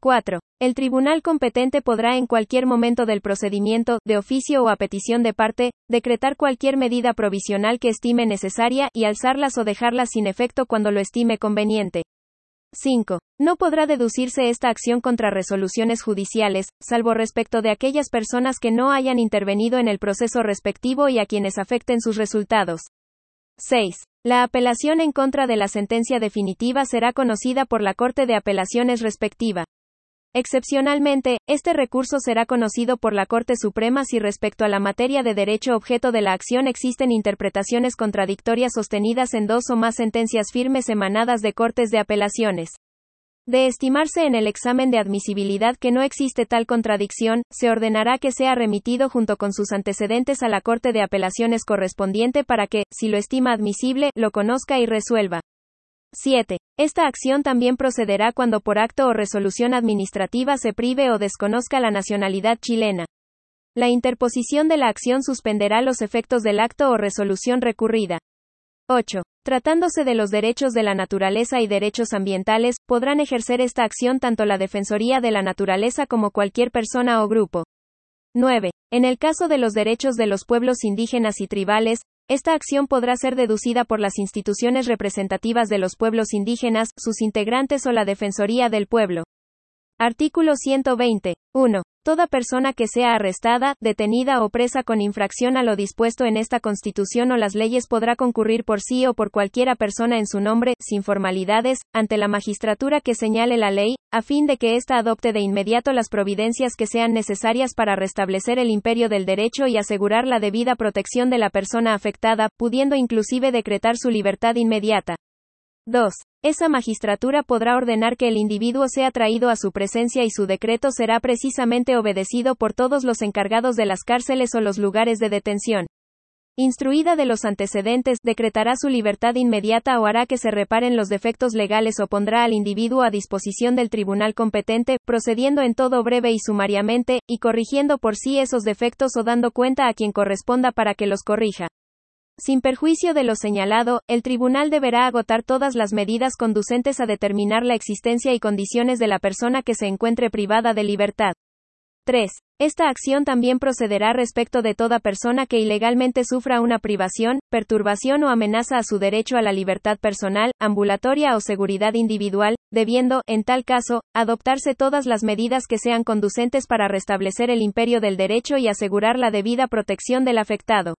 4. El tribunal competente podrá en cualquier momento del procedimiento, de oficio o a petición de parte, decretar cualquier medida provisional que estime necesaria y alzarlas o dejarlas sin efecto cuando lo estime conveniente. 5. No podrá deducirse esta acción contra resoluciones judiciales, salvo respecto de aquellas personas que no hayan intervenido en el proceso respectivo y a quienes afecten sus resultados. 6. La apelación en contra de la sentencia definitiva será conocida por la Corte de Apelaciones respectiva. Excepcionalmente, este recurso será conocido por la Corte Suprema si respecto a la materia de derecho objeto de la acción existen interpretaciones contradictorias sostenidas en dos o más sentencias firmes emanadas de Cortes de Apelaciones. De estimarse en el examen de admisibilidad que no existe tal contradicción, se ordenará que sea remitido junto con sus antecedentes a la Corte de Apelaciones correspondiente para que, si lo estima admisible, lo conozca y resuelva. 7. Esta acción también procederá cuando por acto o resolución administrativa se prive o desconozca la nacionalidad chilena. La interposición de la acción suspenderá los efectos del acto o resolución recurrida. 8. Tratándose de los derechos de la naturaleza y derechos ambientales, podrán ejercer esta acción tanto la Defensoría de la Naturaleza como cualquier persona o grupo. 9. En el caso de los derechos de los pueblos indígenas y tribales, esta acción podrá ser deducida por las instituciones representativas de los pueblos indígenas, sus integrantes o la Defensoría del Pueblo. Artículo 120. 1. Toda persona que sea arrestada, detenida o presa con infracción a lo dispuesto en esta Constitución o las leyes podrá concurrir por sí o por cualquiera persona en su nombre, sin formalidades, ante la magistratura que señale la ley, a fin de que ésta adopte de inmediato las providencias que sean necesarias para restablecer el imperio del derecho y asegurar la debida protección de la persona afectada, pudiendo inclusive decretar su libertad inmediata. 2. Esa magistratura podrá ordenar que el individuo sea traído a su presencia y su decreto será precisamente obedecido por todos los encargados de las cárceles o los lugares de detención. Instruida de los antecedentes, decretará su libertad inmediata o hará que se reparen los defectos legales o pondrá al individuo a disposición del tribunal competente, procediendo en todo breve y sumariamente, y corrigiendo por sí esos defectos o dando cuenta a quien corresponda para que los corrija. Sin perjuicio de lo señalado, el tribunal deberá agotar todas las medidas conducentes a determinar la existencia y condiciones de la persona que se encuentre privada de libertad. 3. Esta acción también procederá respecto de toda persona que ilegalmente sufra una privación, perturbación o amenaza a su derecho a la libertad personal, ambulatoria o seguridad individual, debiendo, en tal caso, adoptarse todas las medidas que sean conducentes para restablecer el imperio del derecho y asegurar la debida protección del afectado.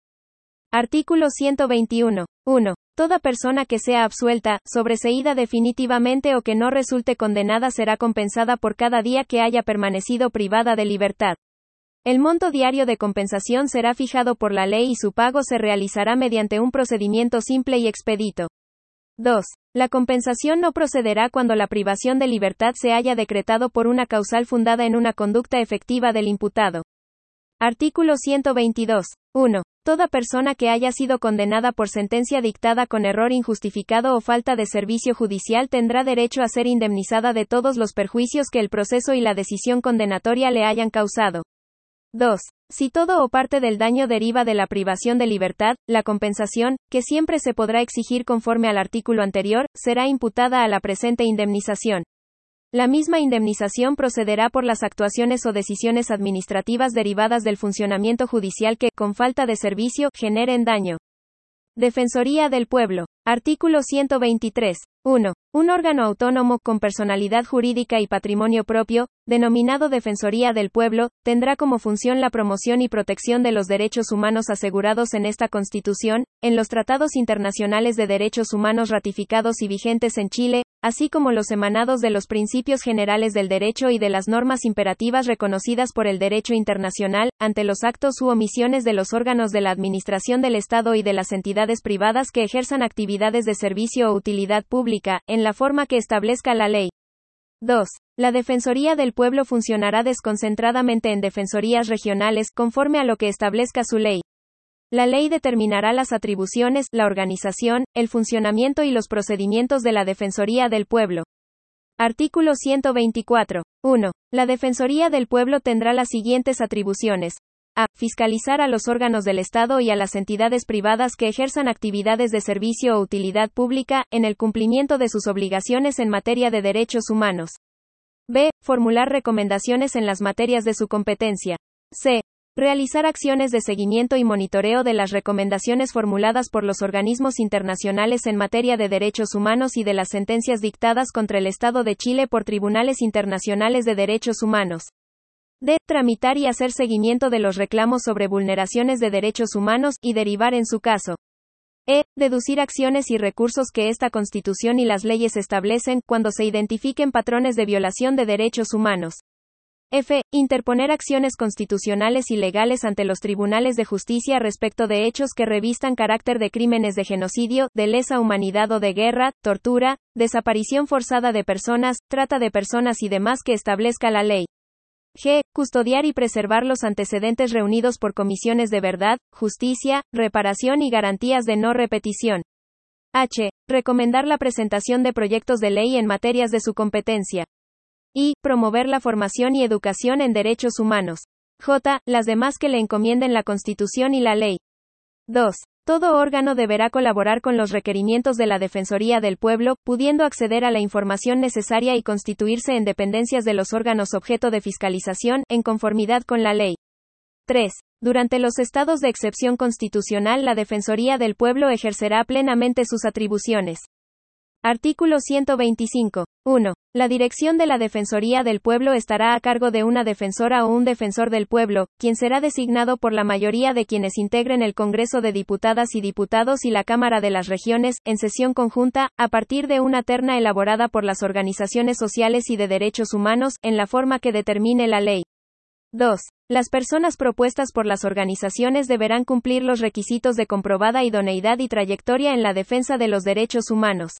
Artículo 121. 1. Toda persona que sea absuelta, sobreseída definitivamente o que no resulte condenada será compensada por cada día que haya permanecido privada de libertad. El monto diario de compensación será fijado por la ley y su pago se realizará mediante un procedimiento simple y expedito. 2. La compensación no procederá cuando la privación de libertad se haya decretado por una causal fundada en una conducta efectiva del imputado. Artículo 122. 1. Toda persona que haya sido condenada por sentencia dictada con error injustificado o falta de servicio judicial tendrá derecho a ser indemnizada de todos los perjuicios que el proceso y la decisión condenatoria le hayan causado. 2. Si todo o parte del daño deriva de la privación de libertad, la compensación, que siempre se podrá exigir conforme al artículo anterior, será imputada a la presente indemnización. La misma indemnización procederá por las actuaciones o decisiones administrativas derivadas del funcionamiento judicial que, con falta de servicio, generen daño. Defensoría del Pueblo. Artículo 123. 1. Un órgano autónomo con personalidad jurídica y patrimonio propio, denominado Defensoría del Pueblo, tendrá como función la promoción y protección de los derechos humanos asegurados en esta Constitución, en los tratados internacionales de derechos humanos ratificados y vigentes en Chile, así como los emanados de los principios generales del derecho y de las normas imperativas reconocidas por el derecho internacional, ante los actos u omisiones de los órganos de la Administración del Estado y de las entidades privadas que ejerzan actividades de servicio o utilidad pública, en la forma que establezca la ley. 2. La Defensoría del Pueblo funcionará desconcentradamente en defensorías regionales, conforme a lo que establezca su ley. La ley determinará las atribuciones, la organización, el funcionamiento y los procedimientos de la Defensoría del Pueblo. Artículo 124. 1. La Defensoría del Pueblo tendrá las siguientes atribuciones. A. Fiscalizar a los órganos del Estado y a las entidades privadas que ejerzan actividades de servicio o utilidad pública, en el cumplimiento de sus obligaciones en materia de derechos humanos. B. Formular recomendaciones en las materias de su competencia. C. Realizar acciones de seguimiento y monitoreo de las recomendaciones formuladas por los organismos internacionales en materia de derechos humanos y de las sentencias dictadas contra el Estado de Chile por tribunales internacionales de derechos humanos. D. Tramitar y hacer seguimiento de los reclamos sobre vulneraciones de derechos humanos, y derivar en su caso. E. Deducir acciones y recursos que esta Constitución y las leyes establecen, cuando se identifiquen patrones de violación de derechos humanos. F. Interponer acciones constitucionales y legales ante los tribunales de justicia respecto de hechos que revistan carácter de crímenes de genocidio, de lesa humanidad o de guerra, tortura, desaparición forzada de personas, trata de personas y demás que establezca la ley. G. Custodiar y preservar los antecedentes reunidos por comisiones de verdad, justicia, reparación y garantías de no repetición. H. Recomendar la presentación de proyectos de ley en materias de su competencia. Y, promover la formación y educación en derechos humanos. J. Las demás que le encomienden la Constitución y la ley. 2. Todo órgano deberá colaborar con los requerimientos de la Defensoría del Pueblo, pudiendo acceder a la información necesaria y constituirse en dependencias de los órganos objeto de fiscalización, en conformidad con la ley. 3. Durante los estados de excepción constitucional la Defensoría del Pueblo ejercerá plenamente sus atribuciones. Artículo 125. 1. La dirección de la Defensoría del Pueblo estará a cargo de una defensora o un defensor del pueblo, quien será designado por la mayoría de quienes integren el Congreso de Diputadas y Diputados y la Cámara de las Regiones, en sesión conjunta, a partir de una terna elaborada por las organizaciones sociales y de derechos humanos, en la forma que determine la ley. 2. Las personas propuestas por las organizaciones deberán cumplir los requisitos de comprobada idoneidad y trayectoria en la defensa de los derechos humanos.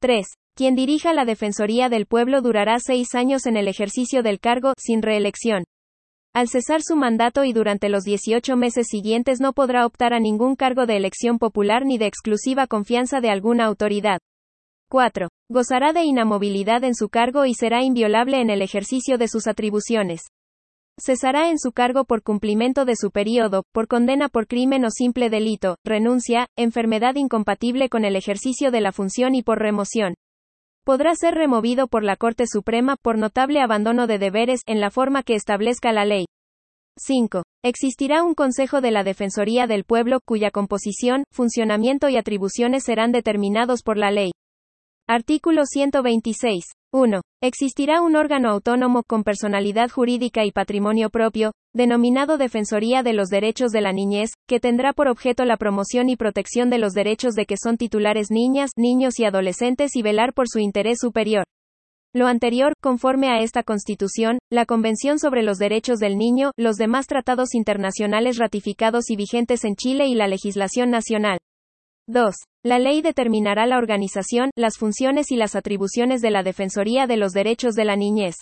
3. Quien dirija la Defensoría del Pueblo durará seis años en el ejercicio del cargo, sin reelección. Al cesar su mandato y durante los 18 meses siguientes no podrá optar a ningún cargo de elección popular ni de exclusiva confianza de alguna autoridad. 4. Gozará de inamovilidad en su cargo y será inviolable en el ejercicio de sus atribuciones. Cesará en su cargo por cumplimiento de su periodo, por condena por crimen o simple delito, renuncia, enfermedad incompatible con el ejercicio de la función y por remoción. Podrá ser removido por la Corte Suprema por notable abandono de deberes, en la forma que establezca la ley. 5. Existirá un Consejo de la Defensoría del Pueblo, cuya composición, funcionamiento y atribuciones serán determinados por la ley. Artículo 126. 1. Existirá un órgano autónomo con personalidad jurídica y patrimonio propio, denominado Defensoría de los Derechos de la Niñez, que tendrá por objeto la promoción y protección de los derechos de que son titulares niñas, niños y adolescentes y velar por su interés superior. Lo anterior, conforme a esta Constitución, la Convención sobre los Derechos del Niño, los demás tratados internacionales ratificados y vigentes en Chile y la legislación nacional. 2. La ley determinará la organización, las funciones y las atribuciones de la Defensoría de los Derechos de la Niñez.